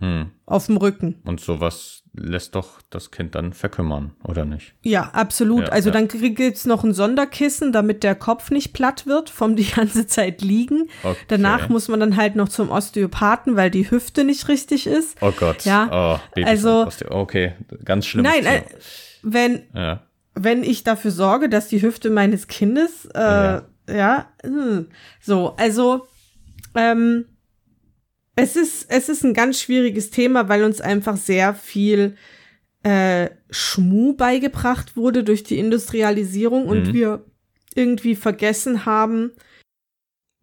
A: Hm.
B: auf dem Rücken.
A: Und sowas lässt doch das Kind dann verkümmern, oder nicht?
B: Ja, absolut.
A: Ja,
B: also
A: ja.
B: dann krieg- gibt's noch ein Sonderkissen, damit der Kopf nicht platt wird vom die ganze Zeit liegen.
A: Okay.
B: Danach muss man dann halt noch zum Osteopathen, weil die Hüfte nicht richtig ist.
A: Oh Gott.
B: Ja,
A: Oh,
B: also-
A: Okay, ganz schlimm.
B: Nein, äh, wenn,
A: ja.
B: wenn ich dafür sorge, dass die Hüfte meines Kindes, äh, ja,
A: Ja.
B: hm. so, also, ähm, es ist, es ist ein ganz schwieriges Thema, weil uns einfach sehr viel äh, Schmu beigebracht wurde durch die Industrialisierung und
A: Mhm.
B: wir irgendwie vergessen haben,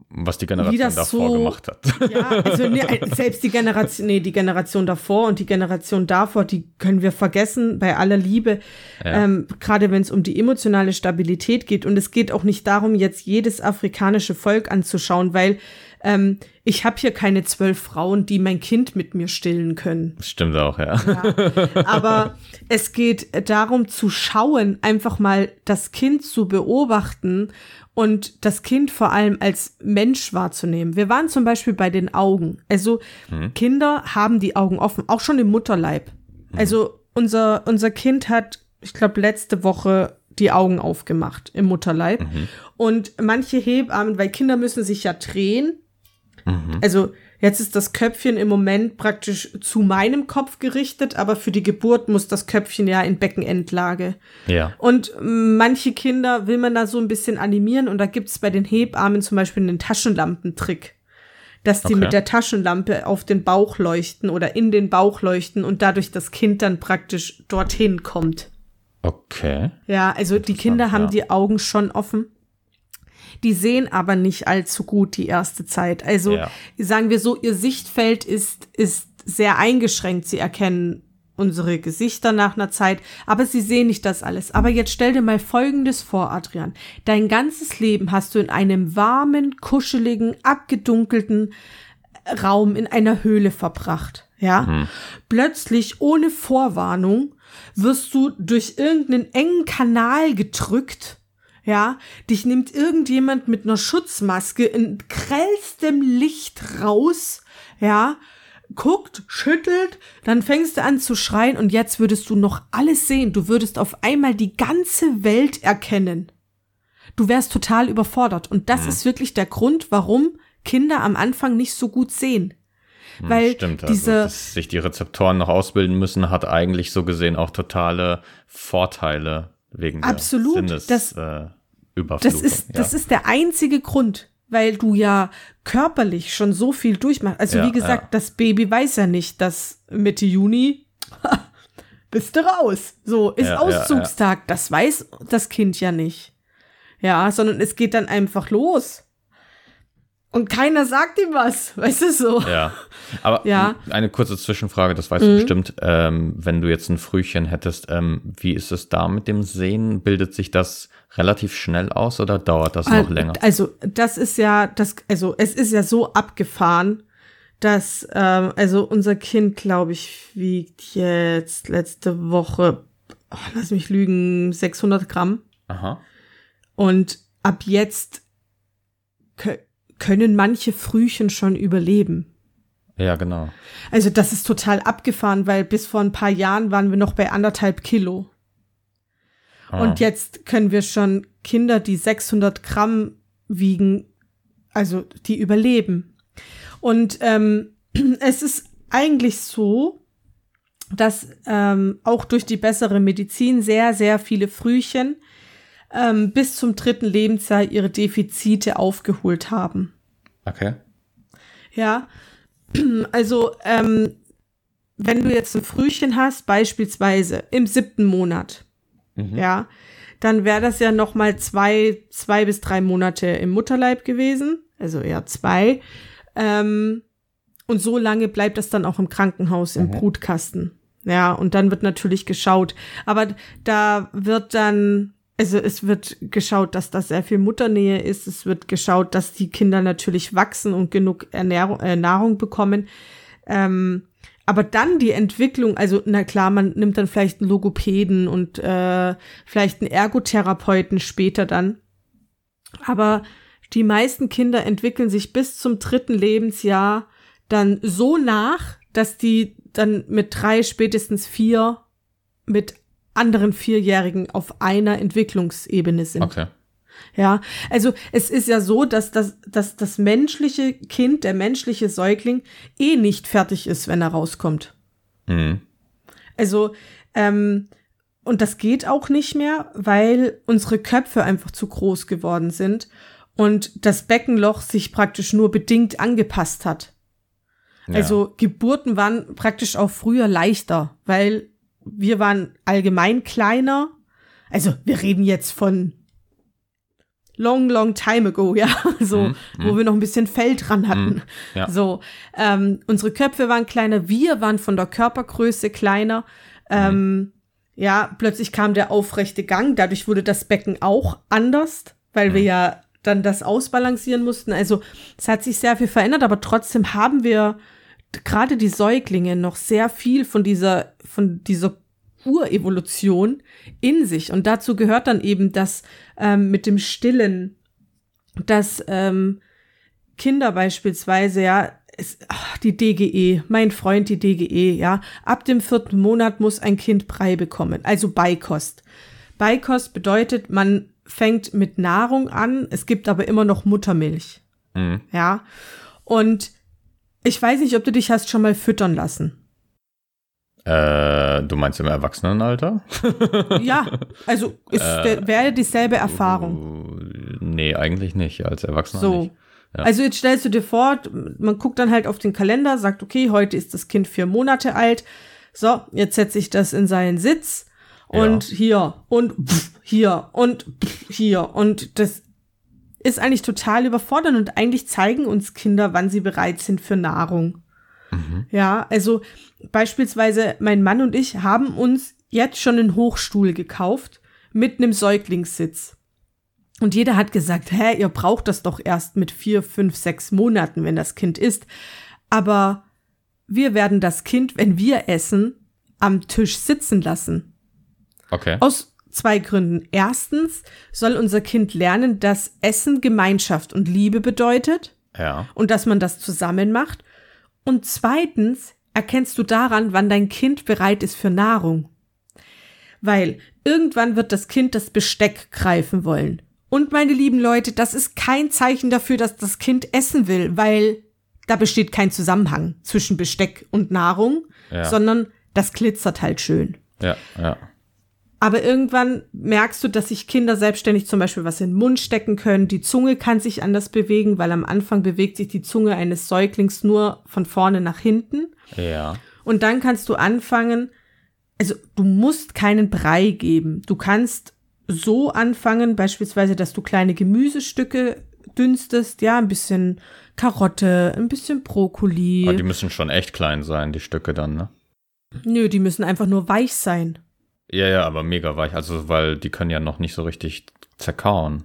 A: was die Generation davor
B: so,
A: gemacht hat. (laughs)
B: Ja, also nee, (laughs) selbst die Generation, nee, die Generation davor und die Generation davor, die können wir vergessen bei aller Liebe, ja. ähm, gerade wenn es um die emotionale Stabilität geht. Und es geht auch nicht darum, jetzt jedes afrikanische Volk anzuschauen, weil ähm, ich habe hier keine zwölf Frauen, die mein Kind mit mir stillen können.
A: Stimmt auch, ja.
B: ja. Aber es geht darum zu schauen, einfach mal das Kind zu beobachten und das Kind vor allem als Mensch wahrzunehmen. Wir waren zum Beispiel bei den Augen. Also mhm. Kinder haben die Augen offen, auch schon im Mutterleib. Mhm. Also unser, unser Kind hat, ich glaube, letzte Woche die Augen aufgemacht im Mutterleib. Mhm. Und manche Hebammen, weil Kinder müssen sich ja drehen. Mhm. Also Jetzt ist das Köpfchen im Moment praktisch zu meinem Kopf gerichtet, aber für die Geburt muss das Köpfchen ja in Beckenendlage.
A: Ja.
B: Und manche Kinder will man da so ein bisschen animieren und da gibt es bei den Hebammen zum Beispiel einen Taschenlampentrick. Dass die okay. mit der Taschenlampe auf den Bauch leuchten oder in den Bauch leuchten und dadurch das Kind dann praktisch dorthin kommt.
A: Okay.
B: Ja, also die Kinder haben ja. die Augen schon offen. Die sehen aber nicht allzu gut die erste Zeit. Also ja. sagen wir so, ihr Sichtfeld ist, ist sehr eingeschränkt. Sie erkennen unsere Gesichter nach einer Zeit, aber sie sehen nicht das alles. Aber jetzt stell dir mal Folgendes vor, Adrian. Dein ganzes Leben hast du in einem warmen, kuscheligen, abgedunkelten Raum in einer Höhle verbracht. Ja, mhm. plötzlich ohne Vorwarnung wirst du durch irgendeinen engen Kanal gedrückt ja, dich nimmt irgendjemand mit einer Schutzmaske in grellstem Licht raus, ja, guckt, schüttelt, dann fängst du an zu schreien und jetzt würdest du noch alles sehen. Du würdest auf einmal die ganze Welt erkennen. Du wärst total überfordert. Und das mhm. ist wirklich der Grund, warum Kinder am Anfang nicht so gut sehen.
A: Mhm, Weil Stimmt, also, diese, dass sich die Rezeptoren noch ausbilden müssen, hat eigentlich so gesehen auch totale Vorteile wegen
B: Absolut,
A: der Sinnes,
B: das,
A: äh,
B: das ist, ja. das ist der einzige Grund, weil du ja körperlich schon so viel durchmachst. Also ja, wie gesagt, ja. das Baby weiß ja nicht, dass Mitte Juni (laughs) bist du raus. So ist Auszugstag. Das weiß das Kind ja nicht. Ja, sondern es geht dann einfach los. Und keiner sagt ihm was, (laughs) weißt du so.
A: Ja. Aber ja. eine kurze Zwischenfrage, das weißt mhm. du bestimmt. Ähm, wenn du jetzt ein Frühchen hättest, ähm, wie ist es da mit dem Sehen? Bildet sich das relativ schnell aus oder dauert das noch länger?
B: Also, das ist ja, das, also es ist ja so abgefahren, dass, ähm, also unser Kind, glaube ich, wiegt jetzt letzte Woche, oh, lass mich lügen, 600 Gramm.
A: Aha.
B: Und ab jetzt können manche Frühchen schon überleben.
A: Ja, genau.
B: Also das ist total abgefahren, weil bis vor ein paar Jahren waren wir noch bei anderthalb Kilo. Ah. Und jetzt können wir schon Kinder, die 600 Gramm wiegen, also die überleben. Und ähm, (clears throat) es ist eigentlich so, dass ähm, auch durch die bessere Medizin sehr, sehr viele Frühchen ähm, bis zum dritten Lebensjahr ihre Defizite aufgeholt haben.
A: Okay.
B: Ja, (clears throat) also ähm, wenn du jetzt ein Frühchen hast, beispielsweise im siebten Monat, mhm. ja, dann wäre das ja noch mal zwei, zwei bis drei Monate im Mutterleib gewesen, also eher zwei. Ähm, und so lange bleibt das dann auch im Krankenhaus, im mhm. Brutkasten. Ja, und dann wird natürlich geschaut. Aber da wird dann also es wird geschaut, dass da sehr viel Mutternähe ist. Es wird geschaut, dass die Kinder natürlich wachsen und genug Ernährung, äh, Nahrung bekommen. Ähm, aber dann die Entwicklung, also na klar, man nimmt dann vielleicht einen Logopäden und äh, vielleicht einen Ergotherapeuten später dann. Aber die meisten Kinder entwickeln sich bis zum dritten Lebensjahr dann so nach, dass die dann mit drei, spätestens vier mit anderen Vierjährigen auf einer Entwicklungsebene sind.
A: Okay.
B: Ja, also es ist ja so, dass das, dass das menschliche Kind, der menschliche Säugling eh nicht fertig ist, wenn er rauskommt.
A: Mhm.
B: Also, ähm, und das geht auch nicht mehr, weil unsere Köpfe einfach zu groß geworden sind und das Beckenloch sich praktisch nur bedingt angepasst hat. Ja. Also Geburten waren praktisch auch früher leichter, weil wir waren allgemein kleiner. Also wir reden jetzt von long, long time ago, ja, (laughs) so,
A: Mhm,
B: wo wir noch ein bisschen Fell dran hatten.
A: ja.
B: So, ähm, unsere Köpfe waren kleiner, wir waren von der Körpergröße kleiner. Ähm, ja, plötzlich kam der aufrechte Gang, dadurch wurde das Becken auch anders, weil wir ja dann das ausbalancieren mussten. Also es hat sich sehr viel verändert, aber trotzdem haben wir gerade die Säuglinge noch sehr viel von dieser, von dieser Urevolution in sich. Und dazu gehört dann eben das ähm, mit dem Stillen, dass ähm, Kinder beispielsweise, ja, es, ach, die DGE, mein Freund die DGE, ja, ab dem vierten Monat muss ein Kind Brei bekommen, also Beikost. Beikost bedeutet, man fängt mit Nahrung an, es gibt aber immer noch Muttermilch,
A: Mhm.
B: ja. Und ich weiß nicht, ob du dich hast schon mal füttern lassen.
A: Äh, du meinst im Erwachsenenalter? (laughs)
B: Ja, also ist der, wäre dieselbe Erfahrung.
A: Uh, nee, eigentlich nicht. Als Erwachsener
B: So.
A: nicht. Ja.
B: Also jetzt stellst du dir vor, man guckt dann halt auf den Kalender, sagt, okay, heute ist das Kind vier Monate alt. So, jetzt setze ich das in seinen Sitz und
A: Ja.
B: hier und pff, hier und pff, hier. Und das ist eigentlich total überfordernd und eigentlich zeigen uns Kinder, wann sie bereit sind für Nahrung. Ja, also beispielsweise mein Mann und ich haben uns jetzt schon einen Hochstuhl gekauft mit einem Säuglingssitz. Und jeder hat gesagt, hä, ihr braucht das doch erst mit vier, fünf, sechs Monaten, wenn das Kind isst. Aber wir werden das Kind, wenn wir essen, am Tisch sitzen lassen.
A: Okay.
B: Aus zwei Gründen. Erstens soll unser Kind lernen, dass Essen Gemeinschaft und Liebe bedeutet
A: Ja.
B: und dass man das zusammen macht. Und zweitens erkennst du daran, wann dein Kind bereit ist für Nahrung. Weil irgendwann wird das Kind das Besteck greifen wollen. Und meine lieben Leute, das ist kein Zeichen dafür, dass das Kind essen will, weil da besteht kein Zusammenhang zwischen Besteck und Nahrung,
A: Ja.
B: sondern das glitzert halt schön.
A: Ja, ja.
B: Aber irgendwann merkst du, dass sich Kinder selbstständig zum Beispiel was in den Mund stecken können. Die Zunge kann sich anders bewegen, weil am Anfang bewegt sich die Zunge eines Säuglings nur von vorne nach hinten.
A: Ja.
B: Und dann kannst du anfangen, also du musst keinen Brei geben. Du kannst so anfangen, beispielsweise, dass du kleine Gemüsestücke dünstest, ja, ein bisschen Karotte, ein bisschen Brokkoli.
A: Aber die müssen schon echt klein sein, die Stücke dann, ne?
B: Nö, die müssen einfach nur weich sein.
A: Ja, ja, aber mega weich. Also, weil die können ja noch nicht so richtig zerkauen.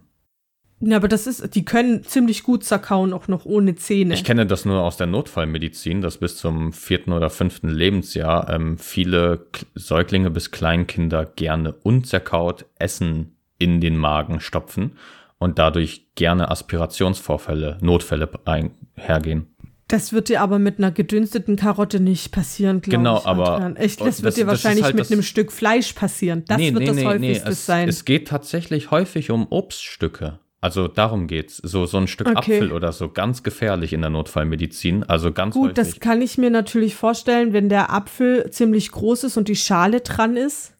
B: Ja, aber das ist, die können ziemlich gut zerkauen, auch noch ohne Zähne.
A: Ich kenne das nur aus der Notfallmedizin, dass bis zum vierten oder fünften Lebensjahr ähm, viele K Säuglinge bis Kleinkinder gerne unzerkaut Essen in den Magen stopfen und dadurch gerne Aspirationsvorfälle, Notfälle einhergehen.
B: Das wird dir aber mit einer gedünsteten Karotte nicht passieren, glaube
A: Genau,
B: ich.
A: aber-
B: Adrian. Echt,
A: und
B: das wird
A: das-
B: dir
A: das
B: wahrscheinlich
A: halt
B: mit
A: das-
B: einem Stück Fleisch passieren. Das wird das häufigste
A: es,
B: sein.
A: Es geht tatsächlich häufig um Obststücke. Also darum geht's. So, so ein Stück
B: Okay.
A: Apfel oder so, ganz gefährlich in der Notfallmedizin. Also ganz
B: Gut, das
A: häufig.
B: kann ich mir natürlich vorstellen, wenn der Apfel ziemlich groß ist und die Schale dran ist.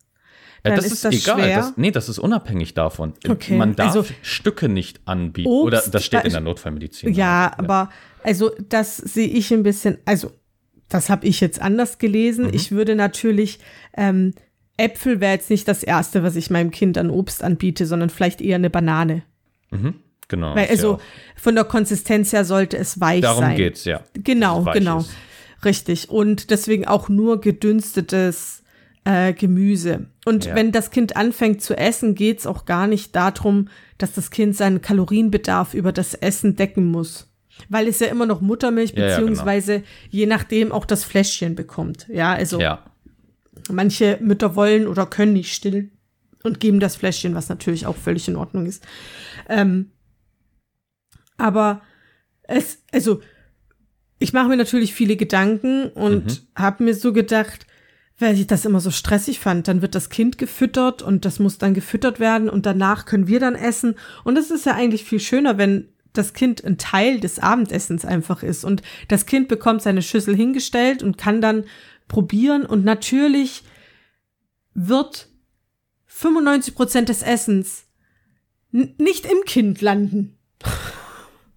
A: Ja, das
B: ist
A: ist,
B: das
A: egal.
B: schwer.
A: Das, nee, das ist unabhängig davon.
B: Okay,
A: Man darf
B: also
A: Stücke nicht anbieten.
B: Obst-
A: oder das steht in der Notfallmedizin.
B: Ja, aber also das sehe ich ein bisschen, also das habe ich jetzt anders gelesen.
A: Mhm.
B: Ich würde natürlich, ähm, Äpfel wäre jetzt nicht das Erste, was ich meinem Kind an Obst anbiete, sondern vielleicht eher eine Banane.
A: Mhm, genau.
B: Weil
A: ja
B: also
A: auch-
B: von der Konsistenz her sollte es weich
A: darum
B: sein.
A: geht's, ja.
B: Genau,
A: es weich
B: genau.
A: ist.
B: Richtig. Und deswegen auch nur gedünstetes äh, Gemüse. Und
A: Ja.
B: wenn das Kind anfängt zu essen, geht's auch gar nicht darum, dass das Kind seinen Kalorienbedarf über das Essen decken muss. Weil es ja immer noch Muttermilch,
A: Ja, ja, genau.
B: beziehungsweise je nachdem auch das Fläschchen bekommt. Ja, also manche Mütter wollen oder können nicht stillen und geben das Fläschchen, was natürlich auch völlig in Ordnung ist. Ähm, aber es, also, ich mache mir natürlich viele Gedanken und
A: Mhm.
B: habe mir so gedacht, weil ich das immer so stressig fand, dann wird das Kind gefüttert und das muss dann gefüttert werden und danach können wir dann essen. Und es ist ja eigentlich viel schöner, wenn das Kind ein Teil des Abendessens einfach ist und das Kind bekommt seine Schüssel hingestellt und kann dann probieren und natürlich wird 95 Prozent des Essens nicht im Kind landen.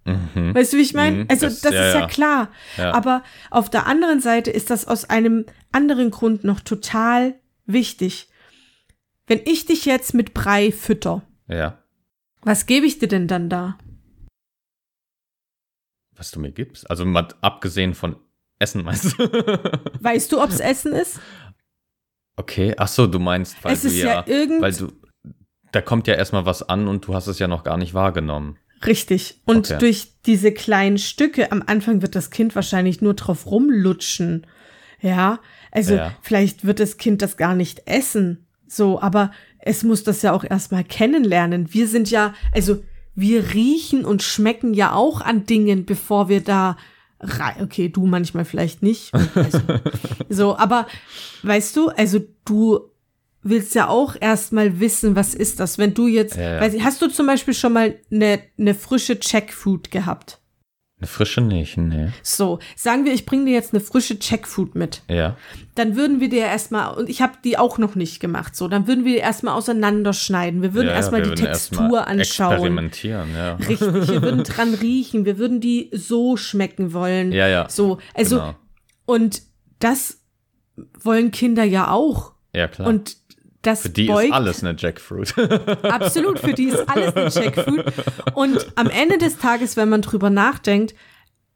A: Mhm.
B: Weißt du, wie ich meine?
A: Mhm,
B: also
A: das-
B: das,
A: ja,
B: ist ja,
A: ja.
B: klar.
A: Ja.
B: Aber auf der anderen Seite ist das aus einem anderen Grund noch total wichtig. Wenn ich dich jetzt mit Brei fütter
A: ja.
B: Was gebe ich dir denn dann da?
A: Was du mir gibst? Also mal abgesehen von Essen meinst du? (laughs)
B: Weißt du, ob es Essen ist?
A: Okay, ach so, du meinst, weil
B: Es
A: du
B: ist
A: ja,
B: ja irgend-
A: weil du, da kommt ja erstmal was an und du hast es ja noch gar nicht wahrgenommen.
B: Richtig. Und
A: Okay.
B: durch diese kleinen Stücke, am Anfang wird das Kind wahrscheinlich nur drauf rumlutschen. Ja, also
A: Ja.
B: vielleicht wird das Kind das gar nicht essen. So, aber es muss das ja auch erstmal kennenlernen. Wir sind ja, also wir riechen und schmecken ja auch an Dingen, bevor wir da rein. Okay, du manchmal vielleicht nicht. (laughs) Also, so, aber weißt du, also du willst ja auch erstmal wissen, was ist das, wenn du jetzt,
A: Ja, ja.
B: weiß ich, hast du zum Beispiel schon mal eine, eine frische Checkfood gehabt?
A: Eine frische nicht, nee.
B: So, sagen wir, ich bringe dir jetzt eine frische Checkfood mit.
A: Ja.
B: Dann würden wir dir erstmal, und ich habe die auch noch nicht gemacht, so, dann würden wir die erstmal auseinanderschneiden. Wir würden
A: ja,
B: erstmal die
A: würden
B: Textur
A: erstmal
B: anschauen.
A: Experimentieren, ja.
B: Richtig, wir würden (laughs) dran riechen, wir würden die so schmecken wollen.
A: Ja, ja.
B: So, also,
A: genau.
B: und das wollen Kinder ja auch.
A: Ja, klar.
B: Und das
A: Für die
B: beugt
A: ist alles eine Jackfruit. (laughs)
B: Absolut, für die ist alles eine Checkfood. Und am Ende des Tages, wenn man drüber nachdenkt,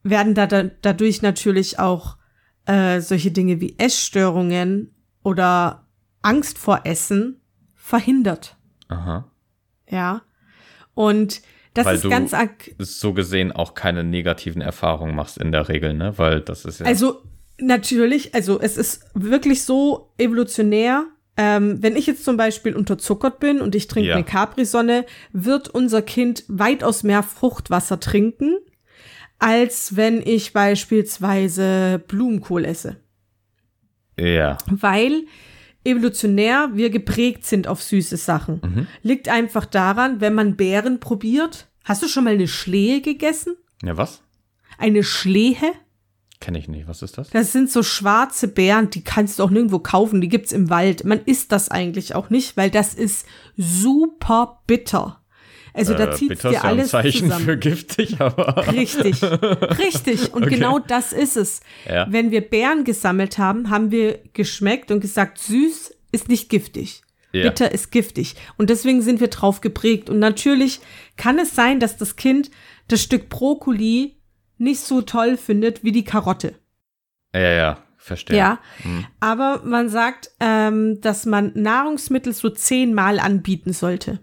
B: werden da, da dadurch natürlich auch äh, solche Dinge wie Essstörungen oder Angst vor Essen verhindert.
A: Aha.
B: Ja. Und das
A: Weil
B: ist
A: du-
B: ganz
A: So gesehen auch keine negativen Erfahrungen machst in der Regel, ne? Weil das ist ja.
B: Also natürlich, also es ist wirklich so evolutionär. Ähm, wenn ich jetzt zum Beispiel unterzuckert bin und ich trinke
A: Ja.
B: eine Capri-Sonne, wird unser Kind weitaus mehr Fruchtwasser trinken, als wenn ich beispielsweise Blumenkohl esse.
A: ja.
B: Weil evolutionär wir geprägt sind auf süße Sachen.
A: Mhm.
B: Liegt einfach daran, wenn man Beeren probiert. Hast du schon mal eine Schlehe gegessen?
A: Ja, was?
B: Eine Schlehe?
A: Kenne ich nicht. Was ist das?
B: Das sind so schwarze Beeren, die kannst du auch nirgendwo kaufen, die gibt's im Wald. Man isst das eigentlich auch nicht, weil das ist super bitter. Also da
A: Äh,
B: zieht's
A: bitter
B: dir
A: ja ein
B: alles
A: Zeichen
B: zusammen.
A: für giftig, aber.
B: Richtig, richtig. (laughs) Und
A: Okay.
B: genau das ist es.
A: Ja.
B: Wenn wir Beeren gesammelt haben, haben wir geschmeckt und gesagt, süß ist nicht giftig.
A: Ja.
B: Bitter ist giftig. Und deswegen sind wir drauf geprägt. Und natürlich kann es sein, dass das Kind das Stück Brokkoli nicht so toll findet wie die Karotte.
A: Ja, ja, verstehe.
B: Ja,
A: Hm.
B: aber man sagt, ähm, dass man Nahrungsmittel so zehnmal anbieten sollte.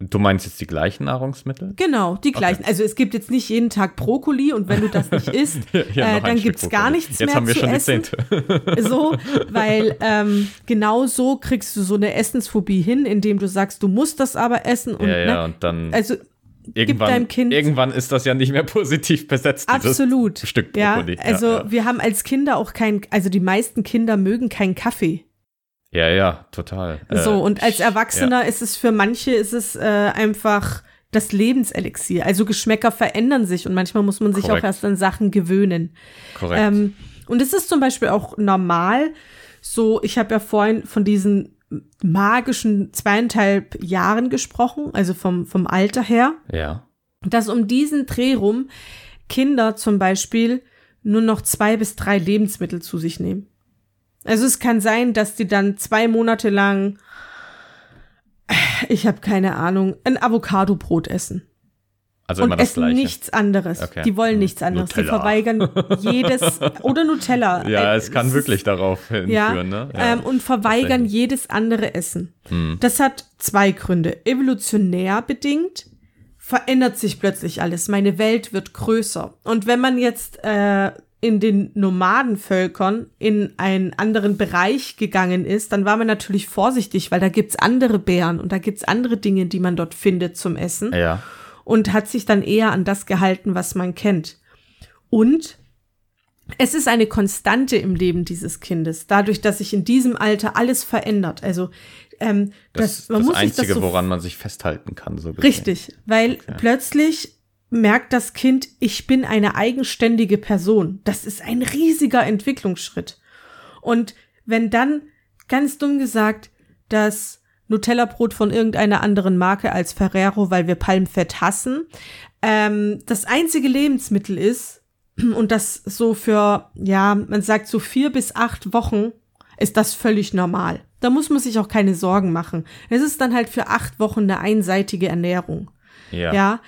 A: Du meinst jetzt die gleichen Nahrungsmittel?
B: Genau, die gleichen. Also es gibt jetzt nicht jeden Tag Brokkoli und wenn du das nicht (laughs) isst,
A: hier
B: äh, dann
A: Stück
B: gibt's gar nichts
A: Jetzt
B: mehr
A: haben wir
B: zu
A: schon
B: essen.
A: die (laughs)
B: so, weil ähm, genau so kriegst du so eine Essensphobie hin, indem du sagst, du musst das aber essen und
A: ja, ja,
B: ne,
A: und dann
B: also
A: irgendwann,
B: deinem Kind-
A: irgendwann ist das ja nicht mehr positiv besetzt,
B: absolut.
A: Stück
B: ja,
A: Brokkoli.
B: also
A: ja, ja.
B: wir haben als Kinder auch kein, also die meisten Kinder mögen keinen Kaffee.
A: ja, ja, total.
B: So,
A: Äh,
B: und als
A: ja.
B: Erwachsener ist es für manche ist es äh, einfach das Lebenselixier. Also Geschmäcker verändern sich und manchmal muss man sich
A: Korrekt.
B: auch erst an Sachen gewöhnen.
A: Korrekt.
B: Ähm, und es ist zum Beispiel auch normal, so, ich habe ja vorhin von diesen magischen zweieinhalb Jahren gesprochen, also vom, vom Alter her,
A: ja.
B: dass um diesen Dreh rum Kinder zum Beispiel nur noch zwei bis drei Lebensmittel zu sich nehmen. Also es kann sein, dass die dann zwei Monate lang, ich habe keine Ahnung, ein Avocado-Brot essen
A: Also
B: und
A: immer das
B: essen
A: Gleiche.
B: nichts anderes.
A: Okay.
B: Die wollen
A: Hm.
B: nichts anderes. Die
A: Nutella.
B: verweigern (laughs) jedes oder Nutella.
A: Ja,
B: Äh,
A: es kann wirklich darauf hinführen,
B: ja,
A: ne?
B: Ähm, und verweigern jedes andere Essen.
A: Hm.
B: Das hat zwei Gründe. Evolutionär bedingt verändert sich plötzlich alles. Meine Welt wird größer. Und wenn man jetzt äh, in den Nomadenvölkern in einen anderen Bereich gegangen ist, dann war man natürlich vorsichtig, weil da gibt's andere Bären und da gibt's andere Dinge, die man dort findet zum Essen
A: Ja.
B: Und hat sich dann eher an das gehalten, was man kennt. Und es ist eine Konstante im Leben dieses Kindes, dadurch, dass sich in diesem Alter alles verändert. Also ähm,
A: Das,
B: das, man
A: das
B: muss sich
A: Einzige,
B: das so
A: woran man sich festhalten kann, so gesehen.
B: richtig, weil plötzlich merkt das Kind, ich bin eine eigenständige Person. Das ist ein riesiger Entwicklungsschritt. Und wenn dann, ganz dumm gesagt, das Nutella-Brot von irgendeiner anderen Marke als Ferrero, weil wir Palmfett hassen, ähm, das einzige Lebensmittel ist, (clears throat) und das so für, ja, man sagt so vier bis acht Wochen, ist das völlig normal. Da muss man sich auch keine Sorgen machen. Es ist dann halt für acht Wochen eine einseitige Ernährung.
A: Ja.
B: Ja.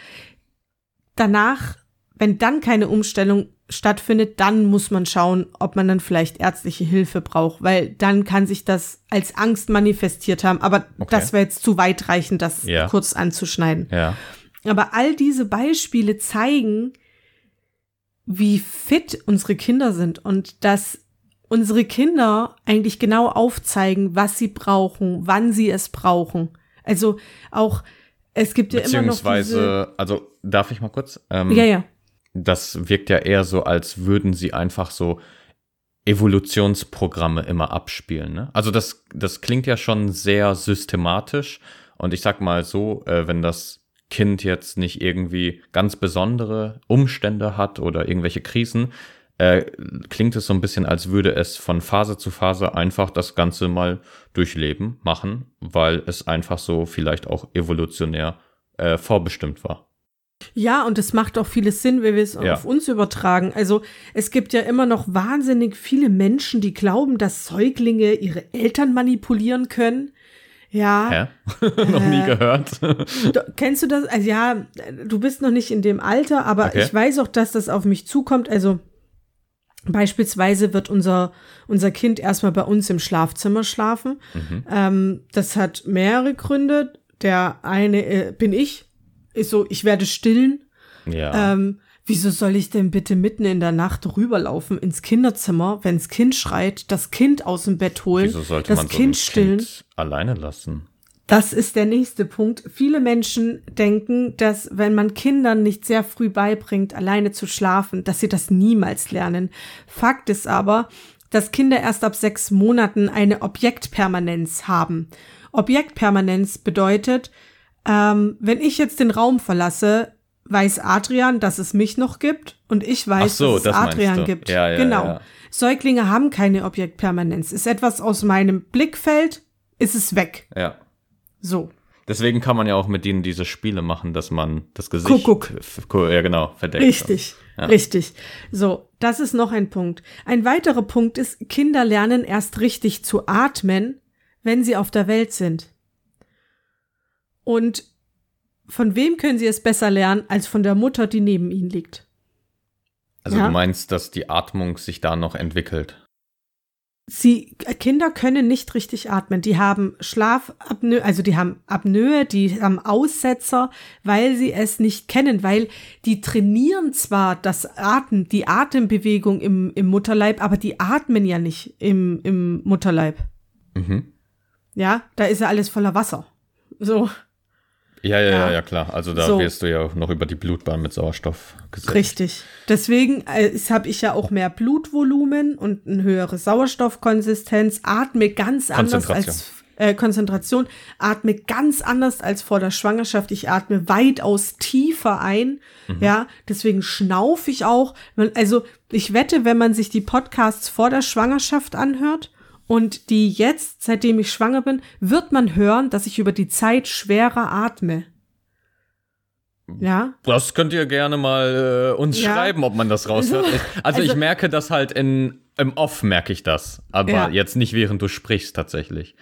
B: Danach, wenn dann keine Umstellung stattfindet, dann muss man schauen, ob man dann vielleicht ärztliche Hilfe braucht, weil dann kann sich das als Angst manifestiert haben. Aber
A: Okay.
B: das wäre jetzt zu weitreichend, das
A: Ja.
B: kurz anzuschneiden.
A: Ja.
B: Aber all diese Beispiele zeigen, wie fit unsere Kinder sind und dass unsere Kinder eigentlich genau aufzeigen, was sie brauchen, wann sie es brauchen. Also auch, es gibt ja immer noch diese,
A: Beziehungsweise, also darf ich mal kurz? Ähm,
B: ja, ja,
A: Das wirkt ja eher so, als würden sie einfach so Evolutionsprogramme immer abspielen. Ne? Also das, das klingt ja schon sehr systematisch. Und ich sag mal so, äh, wenn das Kind jetzt nicht irgendwie ganz besondere Umstände hat oder irgendwelche Krisen, äh, klingt es so ein bisschen, als würde es von Phase zu Phase einfach das Ganze mal durchleben, machen, weil es einfach so vielleicht auch evolutionär äh, vorbestimmt war.
B: Ja, und es macht auch vieles Sinn, wenn wir es
A: Ja.
B: auf uns übertragen. Also es gibt ja immer noch wahnsinnig viele Menschen, die glauben, dass Säuglinge ihre Eltern manipulieren können. Ja,
A: Hä? (laughs) Noch nie
B: Äh,
A: gehört. (laughs)
B: Kennst du das? Also ja, du bist noch nicht in dem Alter, aber
A: Okay.
B: ich weiß auch, dass das auf mich zukommt. Also beispielsweise wird unser, unser Kind erstmal bei uns im Schlafzimmer schlafen.
A: Mhm.
B: Ähm, das hat mehrere Gründe. Der eine äh, bin ich, ist so, ich werde stillen.
A: ja.
B: Ähm, wieso soll ich denn bitte mitten in der Nacht rüberlaufen ins Kinderzimmer, wenns Kind schreit, das Kind aus dem Bett holen,
A: Wieso sollte
B: das
A: man so
B: Kind stillen?
A: Kind alleine lassen?
B: Das ist der nächste Punkt. Viele Menschen denken, dass wenn man Kindern nicht sehr früh beibringt, alleine zu schlafen, dass sie das niemals lernen. Fakt ist aber, dass Kinder erst ab sechs Monaten eine Objektpermanenz haben. Objektpermanenz bedeutet, ähm, wenn ich jetzt den Raum verlasse, weiß Adrian, dass es mich noch gibt und ich weiß,
A: so,
B: dass es
A: das
B: Adrian gibt.
A: Ja, ja,
B: genau.
A: ja.
B: Säuglinge haben keine Objektpermanenz. Ist etwas aus meinem Blickfeld, ist es weg.
A: Ja.
B: So.
A: Deswegen kann man ja auch mit denen diese Spiele machen, dass man das Gesicht.
B: Kuckuck.
A: Ja, genau, verdeckt.
B: Richtig, richtig. So, das ist noch ein Punkt. Ein weiterer Punkt ist, Kinder lernen erst richtig zu atmen, wenn sie auf der Welt sind. Und von wem können sie es besser lernen als von der Mutter, die neben ihnen liegt?
A: Also
B: Ja.
A: du meinst, dass die Atmung sich da noch entwickelt.
B: Sie, Kinder können nicht richtig atmen. Die haben Schlafapnoe, also die haben Apnoe, die haben Aussetzer, weil sie es nicht kennen, weil die trainieren zwar das Atmen, die Atembewegung im, im Mutterleib, aber die atmen ja nicht im, im Mutterleib.
A: Mhm.
B: Ja, da ist ja alles voller Wasser. So,
A: Ja, ja, ja,
B: Ja.
A: klar. Also da
B: So.
A: wirst du ja auch noch über die Blutbahn mit Sauerstoff gesetzt.
B: richtig. Deswegen äh, habe ich ja auch mehr Blutvolumen und eine höhere Sauerstoffkonsistenz, atme ganz anders als äh, Konzentration, atme ganz anders als vor der Schwangerschaft. Ich atme weitaus tiefer ein. Ja, deswegen schnaufe ich auch. Also ich wette, wenn man sich die Podcasts vor der Schwangerschaft anhört und die jetzt, seitdem ich schwanger bin, wird man hören, dass ich über die Zeit schwerer atme. Ja,
A: Das könnt ihr gerne mal äh, uns
B: Ja.
A: schreiben, ob man das raushört. (laughs) Also, ich
B: Also-
A: merke das halt in, im Off merke ich das. Aber
B: Ja.
A: jetzt nicht während du sprichst tatsächlich.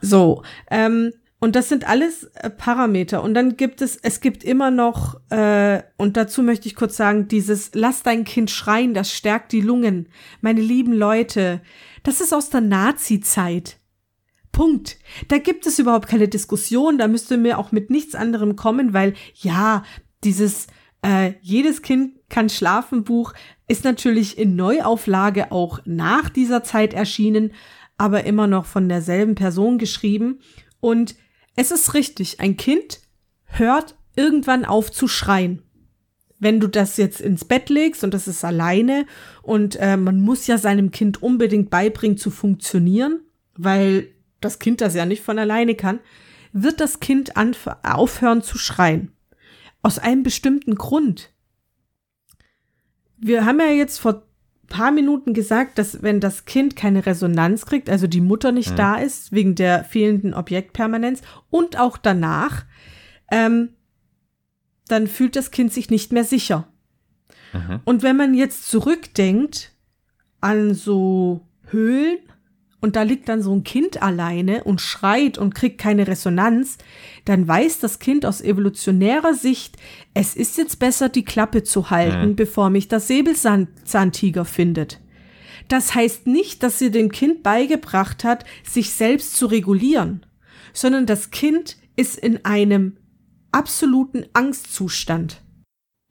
B: So, ähm, und das sind alles äh, Parameter. Und dann gibt es, es gibt immer noch, äh, und dazu möchte ich kurz sagen, dieses Lass dein Kind schreien, das stärkt die Lungen. Meine lieben Leute, das ist aus der Nazi-Zeit. Punkt. Da gibt es überhaupt keine Diskussion, da müsste mir auch mit nichts anderem kommen, weil ja, dieses äh, jedes Kind kann schlafen Buch ist natürlich in Neuauflage auch nach dieser Zeit erschienen, aber immer noch von derselben Person geschrieben. Und es ist richtig, ein Kind hört irgendwann auf zu schreien. Wenn du das jetzt ins Bett legst und das ist alleine und äh, man muss ja seinem Kind unbedingt beibringen zu funktionieren, weil das Kind das ja nicht von alleine kann, wird das Kind aufhören zu schreien. Aus einem bestimmten Grund. Wir haben ja jetzt vor paar Minuten gesagt, dass wenn das Kind keine Resonanz kriegt, also die Mutter nicht da ist, wegen der fehlenden Objektpermanenz und auch danach, ähm, dann fühlt das Kind sich nicht mehr sicher. Und wenn man jetzt zurückdenkt an so Höhlen und da liegt dann so ein Kind alleine und schreit und kriegt keine Resonanz, dann weiß das Kind aus evolutionärer Sicht, es ist jetzt besser, die Klappe zu halten, mhm. bevor mich das Säbelzahntiger findet. Das heißt nicht, dass sie dem Kind beigebracht hat, sich selbst zu regulieren, sondern das Kind ist in einem absoluten Angstzustand.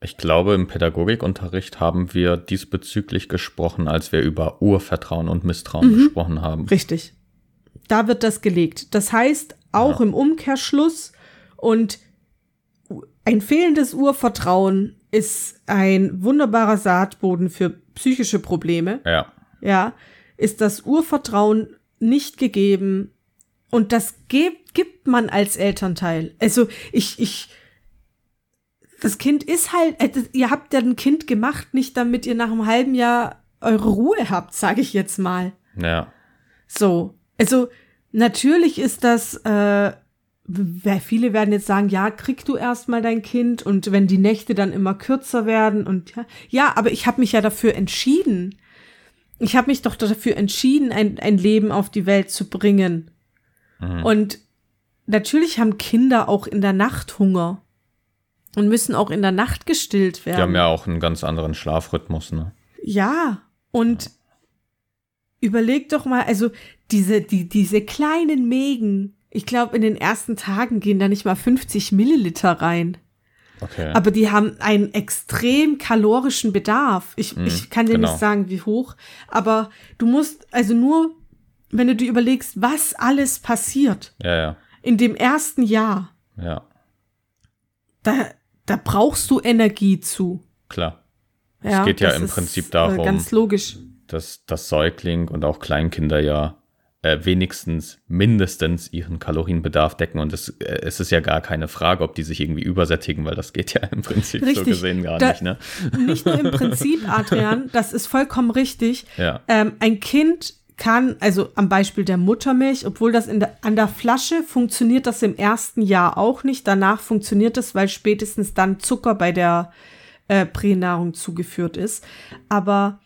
A: Ich glaube, im Pädagogikunterricht haben wir diesbezüglich gesprochen, als wir über Urvertrauen und Misstrauen mhm. gesprochen haben.
B: Richtig. Da wird das gelegt. Das heißt, auch ja. im Umkehrschluss und ein fehlendes Urvertrauen ist ein wunderbarer Saatboden für psychische Probleme.
A: Ja.
B: Ja. Ist das Urvertrauen nicht gegeben und das gibt, gibt man als Elternteil. Also ich, ich, das Kind ist halt, äh, ihr habt ja ein Kind gemacht, nicht damit ihr nach einem halben Jahr eure Ruhe habt, sage ich jetzt mal.
A: Ja.
B: So, also natürlich ist das, äh, viele werden jetzt sagen, ja, krieg du erst mal dein Kind und wenn die Nächte dann immer kürzer werden und ja, ja aber ich habe mich ja dafür entschieden. Ich habe mich doch dafür entschieden, ein, ein Leben auf die Welt zu bringen. Mhm. Und natürlich haben Kinder auch in der Nacht Hunger und müssen auch in der Nacht gestillt werden.
A: Die haben ja auch einen ganz anderen Schlafrhythmus, ne?
B: Ja, und überleg doch mal, also diese, die, diese kleinen Mägen, ich glaube, in den ersten Tagen gehen da nicht mal 50 Milliliter rein.
A: Okay.
B: Aber die haben einen extrem kalorischen Bedarf. Ich, mhm, ich kann dir genau. nicht sagen, wie hoch. Aber du musst, also nur, wenn du dir überlegst, was alles passiert.
A: Ja, ja.
B: In dem ersten Jahr.
A: Ja.
B: Da, da brauchst du Energie zu.
A: Klar. Ja, es geht ja im Prinzip äh, darum,
B: ganz logisch.
A: dass das Säugling und auch Kleinkinder ja äh, wenigstens mindestens ihren Kalorienbedarf decken. Und es, äh, es ist ja gar keine Frage, ob die sich irgendwie übersättigen, weil das geht ja im Prinzip richtig. so gesehen gar da, nicht. Ne?
B: Nicht nur im Prinzip, Adrian, (laughs) das ist vollkommen richtig.
A: Ja.
B: Ähm, ein Kind kann, also am Beispiel der Muttermilch, obwohl das in der, an der Flasche funktioniert das im ersten Jahr auch nicht. Danach funktioniert das, weil spätestens dann Zucker bei der äh, Pränahrung zugeführt ist. Aber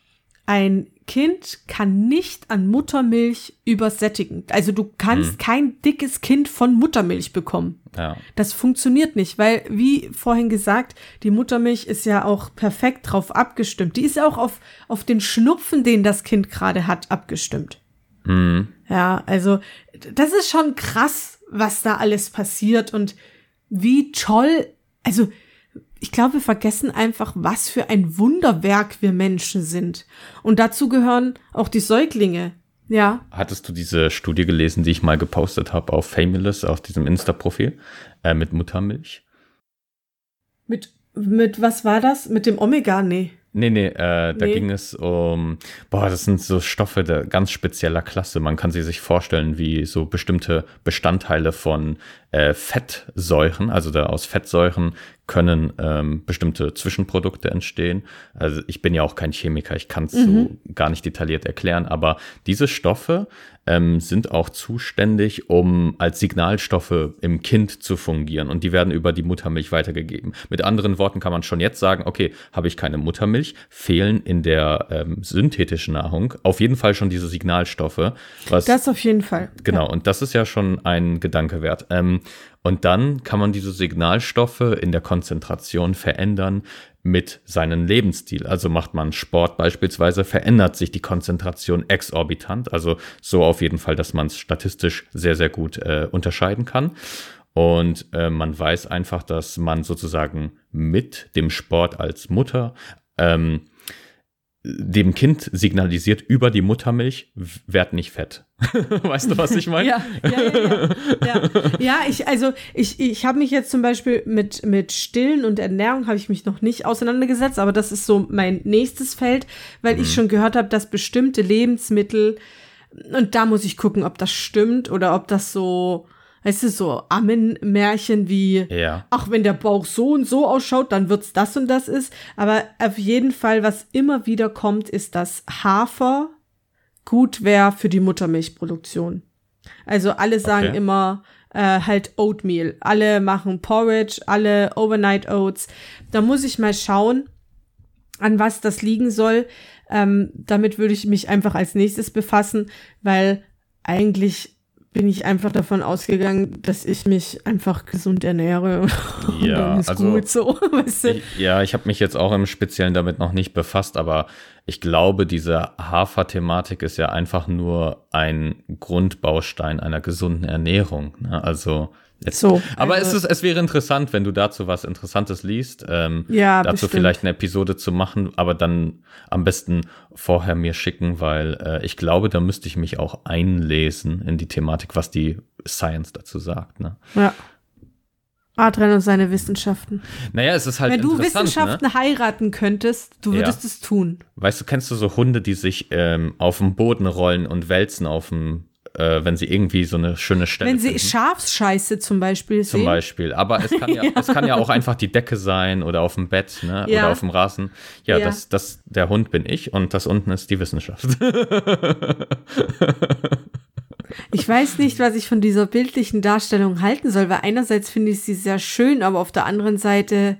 B: ein Kind kann nicht an Muttermilch übersättigen. Also du kannst hm. kein dickes Kind von Muttermilch bekommen.
A: Ja.
B: Das funktioniert nicht, weil, wie vorhin gesagt, die Muttermilch ist ja auch perfekt drauf abgestimmt. Die ist auch auf, auf den Schnupfen, den das Kind gerade hat, abgestimmt.
A: Hm.
B: Ja, also das ist schon krass, was da alles passiert und wie toll, also ich glaube, wir vergessen einfach, was für ein Wunderwerk wir Menschen sind. Und dazu gehören auch die Säuglinge. Ja.
A: Hattest du diese Studie gelesen, die ich mal gepostet habe auf Famous, auf diesem Insta-Profil, äh, mit Muttermilch?
B: Mit, mit was war das? Mit dem Omega? Nee.
A: Nee, nee, äh, da nee. ging es um, boah, das sind so Stoffe der ganz spezieller Klasse. Man kann sie sich vorstellen wie so bestimmte Bestandteile von äh, Fettsäuren, also da aus Fettsäuren können ähm, bestimmte Zwischenprodukte entstehen. Also ich bin ja auch kein Chemiker, ich kann es mhm. so gar nicht detailliert erklären, aber diese Stoffe ähm, sind auch zuständig, um als Signalstoffe im Kind zu fungieren und die werden über die Muttermilch weitergegeben. Mit anderen Worten kann man schon jetzt sagen, okay, habe ich keine Muttermilch, fehlen in der ähm, synthetischen Nahrung auf jeden Fall schon diese Signalstoffe.
B: Was, das auf jeden Fall.
A: Genau, ja. und das ist ja schon ein Gedanke wert. Ähm, und dann kann man diese Signalstoffe in der Konzentration verändern mit seinem Lebensstil. Also macht man Sport beispielsweise, verändert sich die Konzentration exorbitant. Also so auf jeden Fall, dass man es statistisch sehr, sehr gut äh, unterscheiden kann. Und äh, man weiß einfach, dass man sozusagen mit dem Sport als Mutter ähm, dem Kind signalisiert über die Muttermilch, werd nicht fett. (laughs) weißt du, was ich meine?
B: ja, ja, ja, ja, ja. Ich, also ich, ich habe mich jetzt zum Beispiel mit, mit Stillen und Ernährung habe ich mich noch nicht auseinandergesetzt, aber das ist so mein nächstes Feld, weil mhm. ich schon gehört habe, dass bestimmte Lebensmittel, und da muss ich gucken, ob das stimmt oder ob das so weißt du, so Ammenmärchen wie,
A: ja.
B: ach, wenn der Bauch so und so ausschaut, dann wird's das und das ist. Aber auf jeden Fall, was immer wieder kommt, ist, dass Hafer gut wäre für die Muttermilchproduktion. Also alle sagen okay. immer äh, halt Oatmeal. Alle machen Porridge, alle Overnight Oats. Da muss ich mal schauen, an was das liegen soll. Ähm, damit würde ich mich einfach als nächstes befassen, weil eigentlich bin ich einfach davon ausgegangen, dass ich mich einfach gesund ernähre. (laughs)
A: Ja, also,
B: gut so. (laughs) Weißt du?
A: Ich, ja, ich habe mich jetzt auch im Speziellen damit noch nicht befasst, aber ich glaube, diese Hafer-Thematik ist ja einfach nur ein Grundbaustein einer gesunden Ernährung. Ne? Also Jetzt,
B: So,
A: aber
B: also-
A: es, ist, es wäre interessant, wenn du dazu was Interessantes liest, ähm,
B: Ja,
A: dazu
B: bestimmt.
A: vielleicht eine Episode zu machen, aber dann am besten vorher mir schicken, weil äh, ich glaube, da müsste ich mich auch einlesen in die Thematik, was die Science dazu sagt. Ne?
B: Ja. Adrian und seine Wissenschaften.
A: Naja, es ist halt
B: Wenn du
A: interessant.
B: Wissenschaften
A: Ne?
B: heiraten könntest, du
A: Ja.
B: würdest es tun.
A: Weißt du, kennst du so Hunde, die sich ähm, auf dem Boden rollen und wälzen auf dem, äh, wenn sie irgendwie so eine schöne Stelle
B: Wenn sie
A: finden?
B: Schafsscheiße zum Beispiel
A: Zum
B: sehen.
A: Beispiel. Aber es kann (laughs) ja, es kann ja auch einfach die Decke sein oder auf dem Bett, ne?
B: Ja.
A: Oder auf dem Rasen. Ja,
B: Ja.
A: Das, das, der Hund bin ich und das unten ist die Wissenschaft. (laughs)
B: Ich weiß nicht, was ich von dieser bildlichen Darstellung halten soll, weil einerseits finde ich sie sehr schön, aber auf der anderen Seite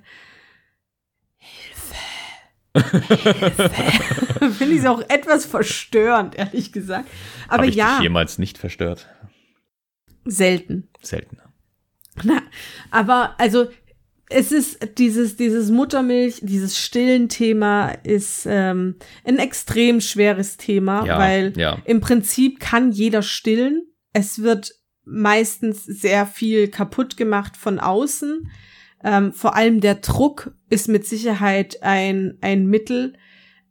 B: Hilfe. Hilfe. (laughs) finde ich sie auch etwas verstörend, ehrlich gesagt. Aber
A: Habe ich
B: ja,
A: dich jemals nicht verstört?
B: selten.
A: Selten.
B: Na, aber also es ist dieses, dieses Muttermilch, dieses stillen Thema ist ähm, ein extrem schweres Thema,
A: Ja,
B: weil
A: ja.
B: im Prinzip kann jeder stillen. Es wird meistens sehr viel kaputt gemacht von außen. Ähm, vor allem der Druck ist mit Sicherheit ein, ein Mittel,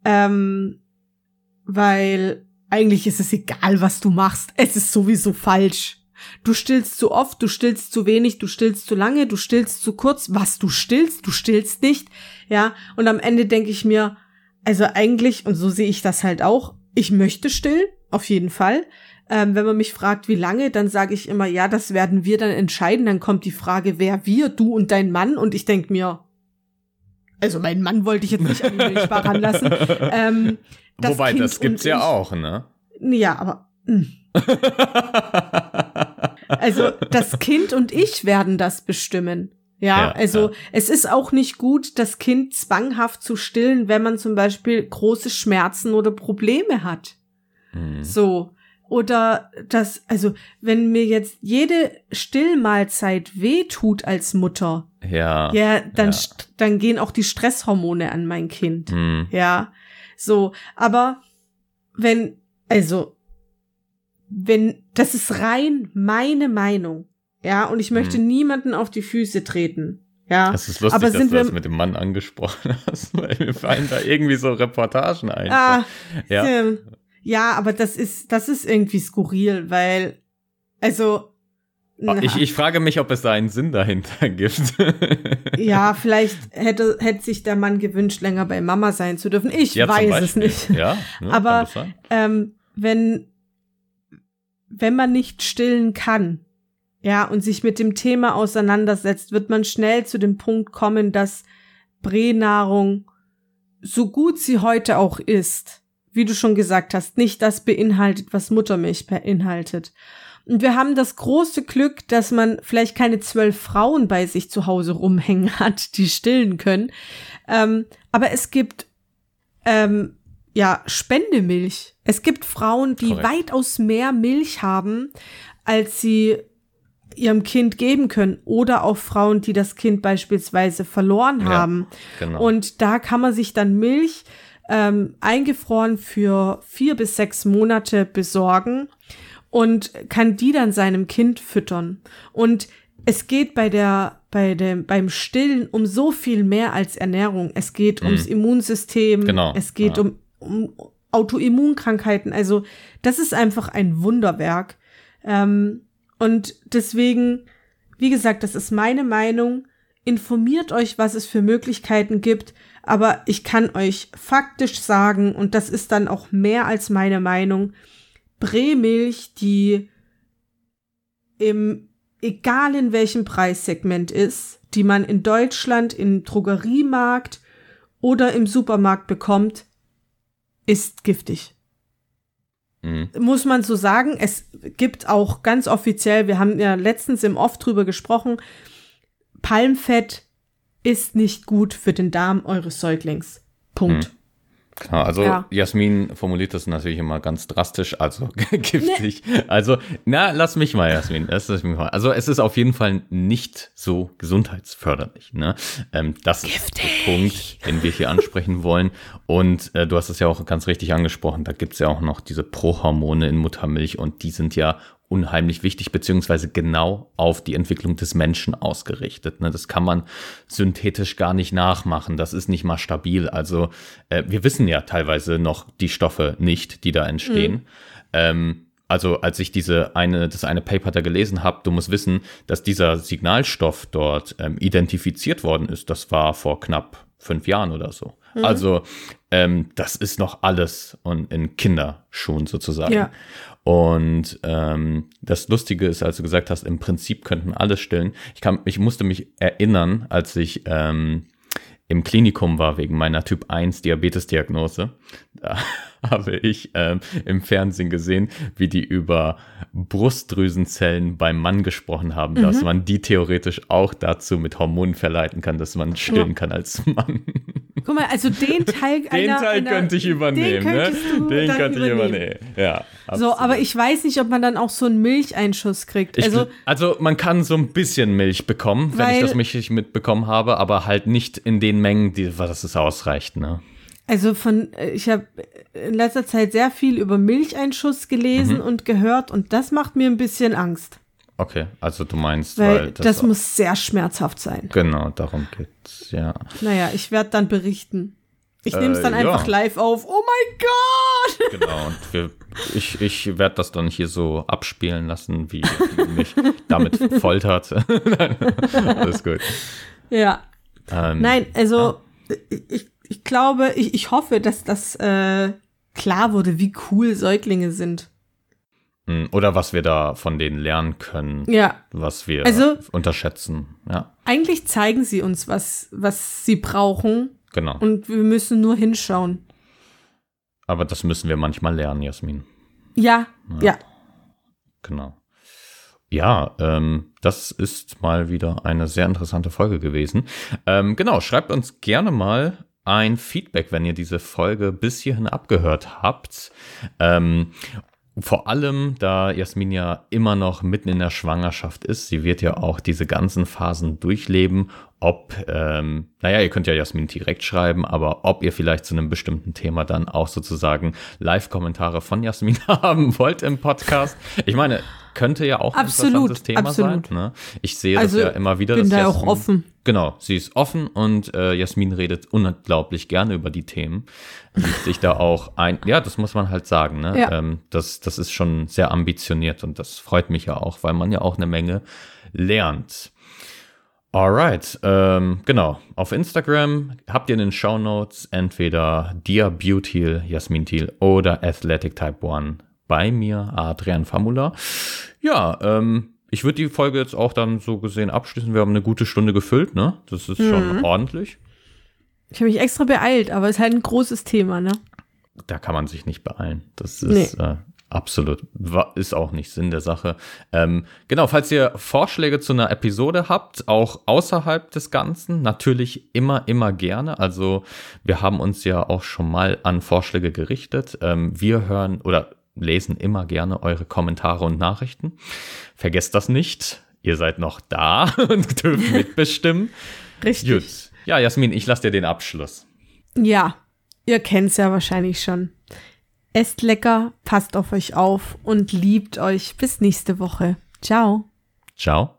B: ähm, weil eigentlich ist es egal, was du machst. Es ist sowieso falsch. Du stillst zu oft, du stillst zu wenig, du stillst zu lange, du stillst zu kurz. Was du stillst, du stillst nicht. Ja, und am Ende denke ich mir, also eigentlich, und so sehe ich das halt auch, ich möchte stillen, auf jeden Fall. Ähm, wenn man mich fragt, wie lange, dann sage ich immer, ja, das werden wir dann entscheiden. Dann kommt die Frage, wer wir, du und dein Mann. Und ich denke mir, also meinen Mann wollte ich jetzt nicht an die Milchbar ranlassen. (laughs) Ähm, das
A: Wobei,
B: Kind
A: das gibt's ja
B: ich-
A: auch, ne?
B: Ja, aber. mh. (laughs) Also das Kind und ich werden das bestimmen. Ja,
A: Ja,
B: also
A: ja.
B: es ist auch nicht gut, das Kind zwanghaft zu stillen, wenn man zum Beispiel große Schmerzen oder Probleme hat.
A: Hm.
B: So. Oder das, also wenn mir jetzt jede Stillmahlzeit wehtut als Mutter,
A: Ja.
B: ja, dann,
A: ja.
B: dann gehen auch die Stresshormone an mein Kind.
A: Hm.
B: Ja, so, aber wenn, also, wenn, das ist rein meine Meinung, ja, und ich möchte
A: Hm.
B: niemanden auf die Füße treten, ja.
A: Es ist lustig,
B: aber
A: dass
B: sind
A: du das
B: wir-
A: mit dem Mann angesprochen (laughs) hast, weil mir fallen da irgendwie so Reportagen ein.
B: Ah,
A: ja.
B: ähm, ja, aber das ist, das ist irgendwie skurril, weil, also, na,
A: Ah, Ich, ich frage mich, ob es da einen Sinn dahinter (laughs) gibt.
B: ja, vielleicht hätte, hätte sich der Mann gewünscht, länger bei Mama sein zu dürfen. Ich
A: Ja,
B: weiß es nicht.
A: Ja, ne,
B: Aber-
A: das
B: ähm, wenn, wenn man nicht stillen kann, ja, und sich mit dem Thema auseinandersetzt, wird man schnell zu dem Punkt kommen, dass Pränahrung, so gut sie heute auch ist, wie du schon gesagt hast, nicht das beinhaltet, was Muttermilch beinhaltet. Und wir haben das große Glück, dass man vielleicht keine zwölf Frauen bei sich zu Hause rumhängen hat, die stillen können. Ähm, aber es gibt ähm, ja Spendemilch. Es gibt Frauen, die
A: Korrekt.
B: weitaus mehr Milch haben, als sie ihrem Kind geben können. Oder auch Frauen, die das Kind beispielsweise verloren
A: Ja,
B: haben.
A: Genau.
B: Und da kann man sich dann Milch ähm, eingefroren für vier bis sechs Monate besorgen und kann die dann seinem Kind füttern. Und es geht bei der, bei dem, beim Stillen um so viel mehr als Ernährung. Es geht ums Immunsystem.
A: Mhm. Genau,
B: Es geht
A: ja.
B: um, um Autoimmunkrankheiten. Also, das ist einfach ein Wunderwerk. Ähm, und deswegen, wie gesagt, das ist meine Meinung. Informiert euch, was es für Möglichkeiten gibt. Aber ich kann euch faktisch sagen, und das ist dann auch mehr als meine Meinung, Prämilch, die im, egal in welchem Preissegment ist, die man in Deutschland im Drogeriemarkt oder im Supermarkt bekommt, ist giftig
A: Mhm.
B: muss man so sagen. Es gibt auch ganz offiziell, wir haben ja letztens im Off drüber gesprochen, Palmfett ist nicht gut für den Darm eures Säuglings. Punkt.
A: Genau, also ja. Jasmin formuliert das natürlich immer ganz drastisch, also (laughs) giftig. Nee. Also, na, lass mich mal, Jasmin. Lass mich mal. Also es ist auf jeden Fall nicht so gesundheitsförderlich. Ne? Ähm, das giftig. ist der Punkt, den wir hier ansprechen (laughs) wollen. Und äh, du hast es ja auch ganz richtig angesprochen, da gibt es ja auch noch diese Prohormone in Muttermilch und die sind ja unheimlich wichtig, beziehungsweise genau auf die Entwicklung des Menschen ausgerichtet. Ne? Das kann man synthetisch gar nicht nachmachen. Das ist nicht mal stabil. Also äh, wir wissen ja teilweise noch die Stoffe nicht, die da entstehen. Mhm. Ähm, also als ich diese eine, das eine Paper da gelesen habe, du musst wissen, dass dieser Signalstoff dort ähm, identifiziert worden ist. Das war vor knapp fünf Jahren oder so. Mhm. Also ähm, das ist noch alles und in Kinderschuhen sozusagen. Ja. Und ähm, das Lustige ist, als du gesagt hast, im Prinzip könnten alle stillen. Ich, kann, ich musste mich erinnern, als ich ähm, im Klinikum war wegen meiner Typ 1 Diabetes-Diagnose. (laughs) habe ich ähm, im Fernsehen gesehen, wie die über Brustdrüsenzellen beim Mann gesprochen haben, mhm. dass man die theoretisch auch dazu mit Hormonen verleiten kann, dass man stillen kann als Mann.
B: Guck mal, also den (laughs) Teil
A: Den einer, Teil einer, könnte ich übernehmen, den ne? Den könnte ich übernehmen. Ja.
B: Absolut. So, aber ich weiß nicht, ob man dann auch so einen Milcheinschuss kriegt.
A: Also, ich, also man kann so ein bisschen Milch bekommen, wenn ich das Milch mitbekommen habe, aber halt nicht in den Mengen, die, was es ausreicht, ne?
B: Also von, äh, ich habe in letzter Zeit sehr viel über Milcheinschuss gelesen mhm. und gehört und das macht mir ein bisschen Angst.
A: Okay, also du meinst,
B: weil, weil das, das muss sehr schmerzhaft sein.
A: Genau, darum geht's, ja.
B: Naja, ich werde dann berichten. Ich nehme es dann äh, einfach live auf. Oh mein Gott! (laughs)
A: Genau, und wir, ich, ich werde das dann hier so abspielen lassen, wie, mich (laughs) damit foltert. (laughs) Alles gut.
B: Ja. Ähm, Nein, also ja. ich ich glaube, ich, ich hoffe, dass das äh, klar wurde, wie cool Säuglinge sind.
A: Hm, oder was wir da von denen lernen können.
B: Ja.
A: Was wir also, unterschätzen. Ja.
B: Eigentlich zeigen sie uns, was, was sie brauchen.
A: Genau.
B: Und wir müssen nur hinschauen.
A: Aber das müssen wir manchmal lernen, Jasmin.
B: Ja, ja. ja.
A: Genau. Ja, ähm, das ist mal wieder eine sehr interessante Folge gewesen. Ähm, genau, schreibt uns gerne mal ein Feedback, wenn ihr diese Folge bis hierhin abgehört habt. Ähm, vor allem, da Jasmin ja immer noch mitten in der Schwangerschaft ist, sie wird ja auch diese ganzen Phasen durchleben. Ob, ähm, naja, ihr könnt ja Jasmin direkt schreiben, aber ob ihr vielleicht zu einem bestimmten Thema dann auch sozusagen Live-Kommentare von Jasmin (laughs) haben wollt im Podcast. Ich meine, könnte ja auch
B: ein absolut, interessantes
A: Thema
B: absolut.
A: sein. Ne? Ich sehe also, das ja immer wieder.
B: Ich bin da Jasmin, auch offen.
A: Genau, sie ist offen und äh, Jasmin redet unglaublich gerne über die Themen. Sich da auch ein. Ja, das muss man halt sagen. Ne? Ja. Ähm, das, das ist schon sehr ambitioniert und das freut mich ja auch, weil man ja auch eine Menge lernt. Alright, ähm, genau. Auf Instagram habt ihr in den Show Notes entweder Dia Beauty, Jasmin Thiel oder Athletic Type 1 bei mir, Adrian Famula. Ja, ähm, ich würde die Folge jetzt auch dann so gesehen abschließen. Wir haben eine gute Stunde gefüllt, ne? Das ist schon mhm. ordentlich.
B: Ich habe mich extra beeilt, aber es ist halt ein großes Thema, ne?
A: Da kann man sich nicht beeilen. Das ist nee. äh, absolut, ist auch nicht Sinn der Sache. Ähm, genau, falls ihr Vorschläge zu einer Episode habt, auch außerhalb des Ganzen, natürlich immer, immer gerne. Also wir haben uns ja auch schon mal an Vorschläge gerichtet. Ähm, wir hören oder lesen immer gerne eure Kommentare und Nachrichten. Vergesst das nicht. Ihr seid noch da (laughs) und dürft mitbestimmen. (laughs)
B: Richtig. Gut.
A: Ja, Jasmin, ich lasse dir den Abschluss.
B: Ja, ihr kennt es ja wahrscheinlich schon. Esst lecker, passt auf euch auf und liebt euch. Bis nächste Woche. Ciao.
A: Ciao.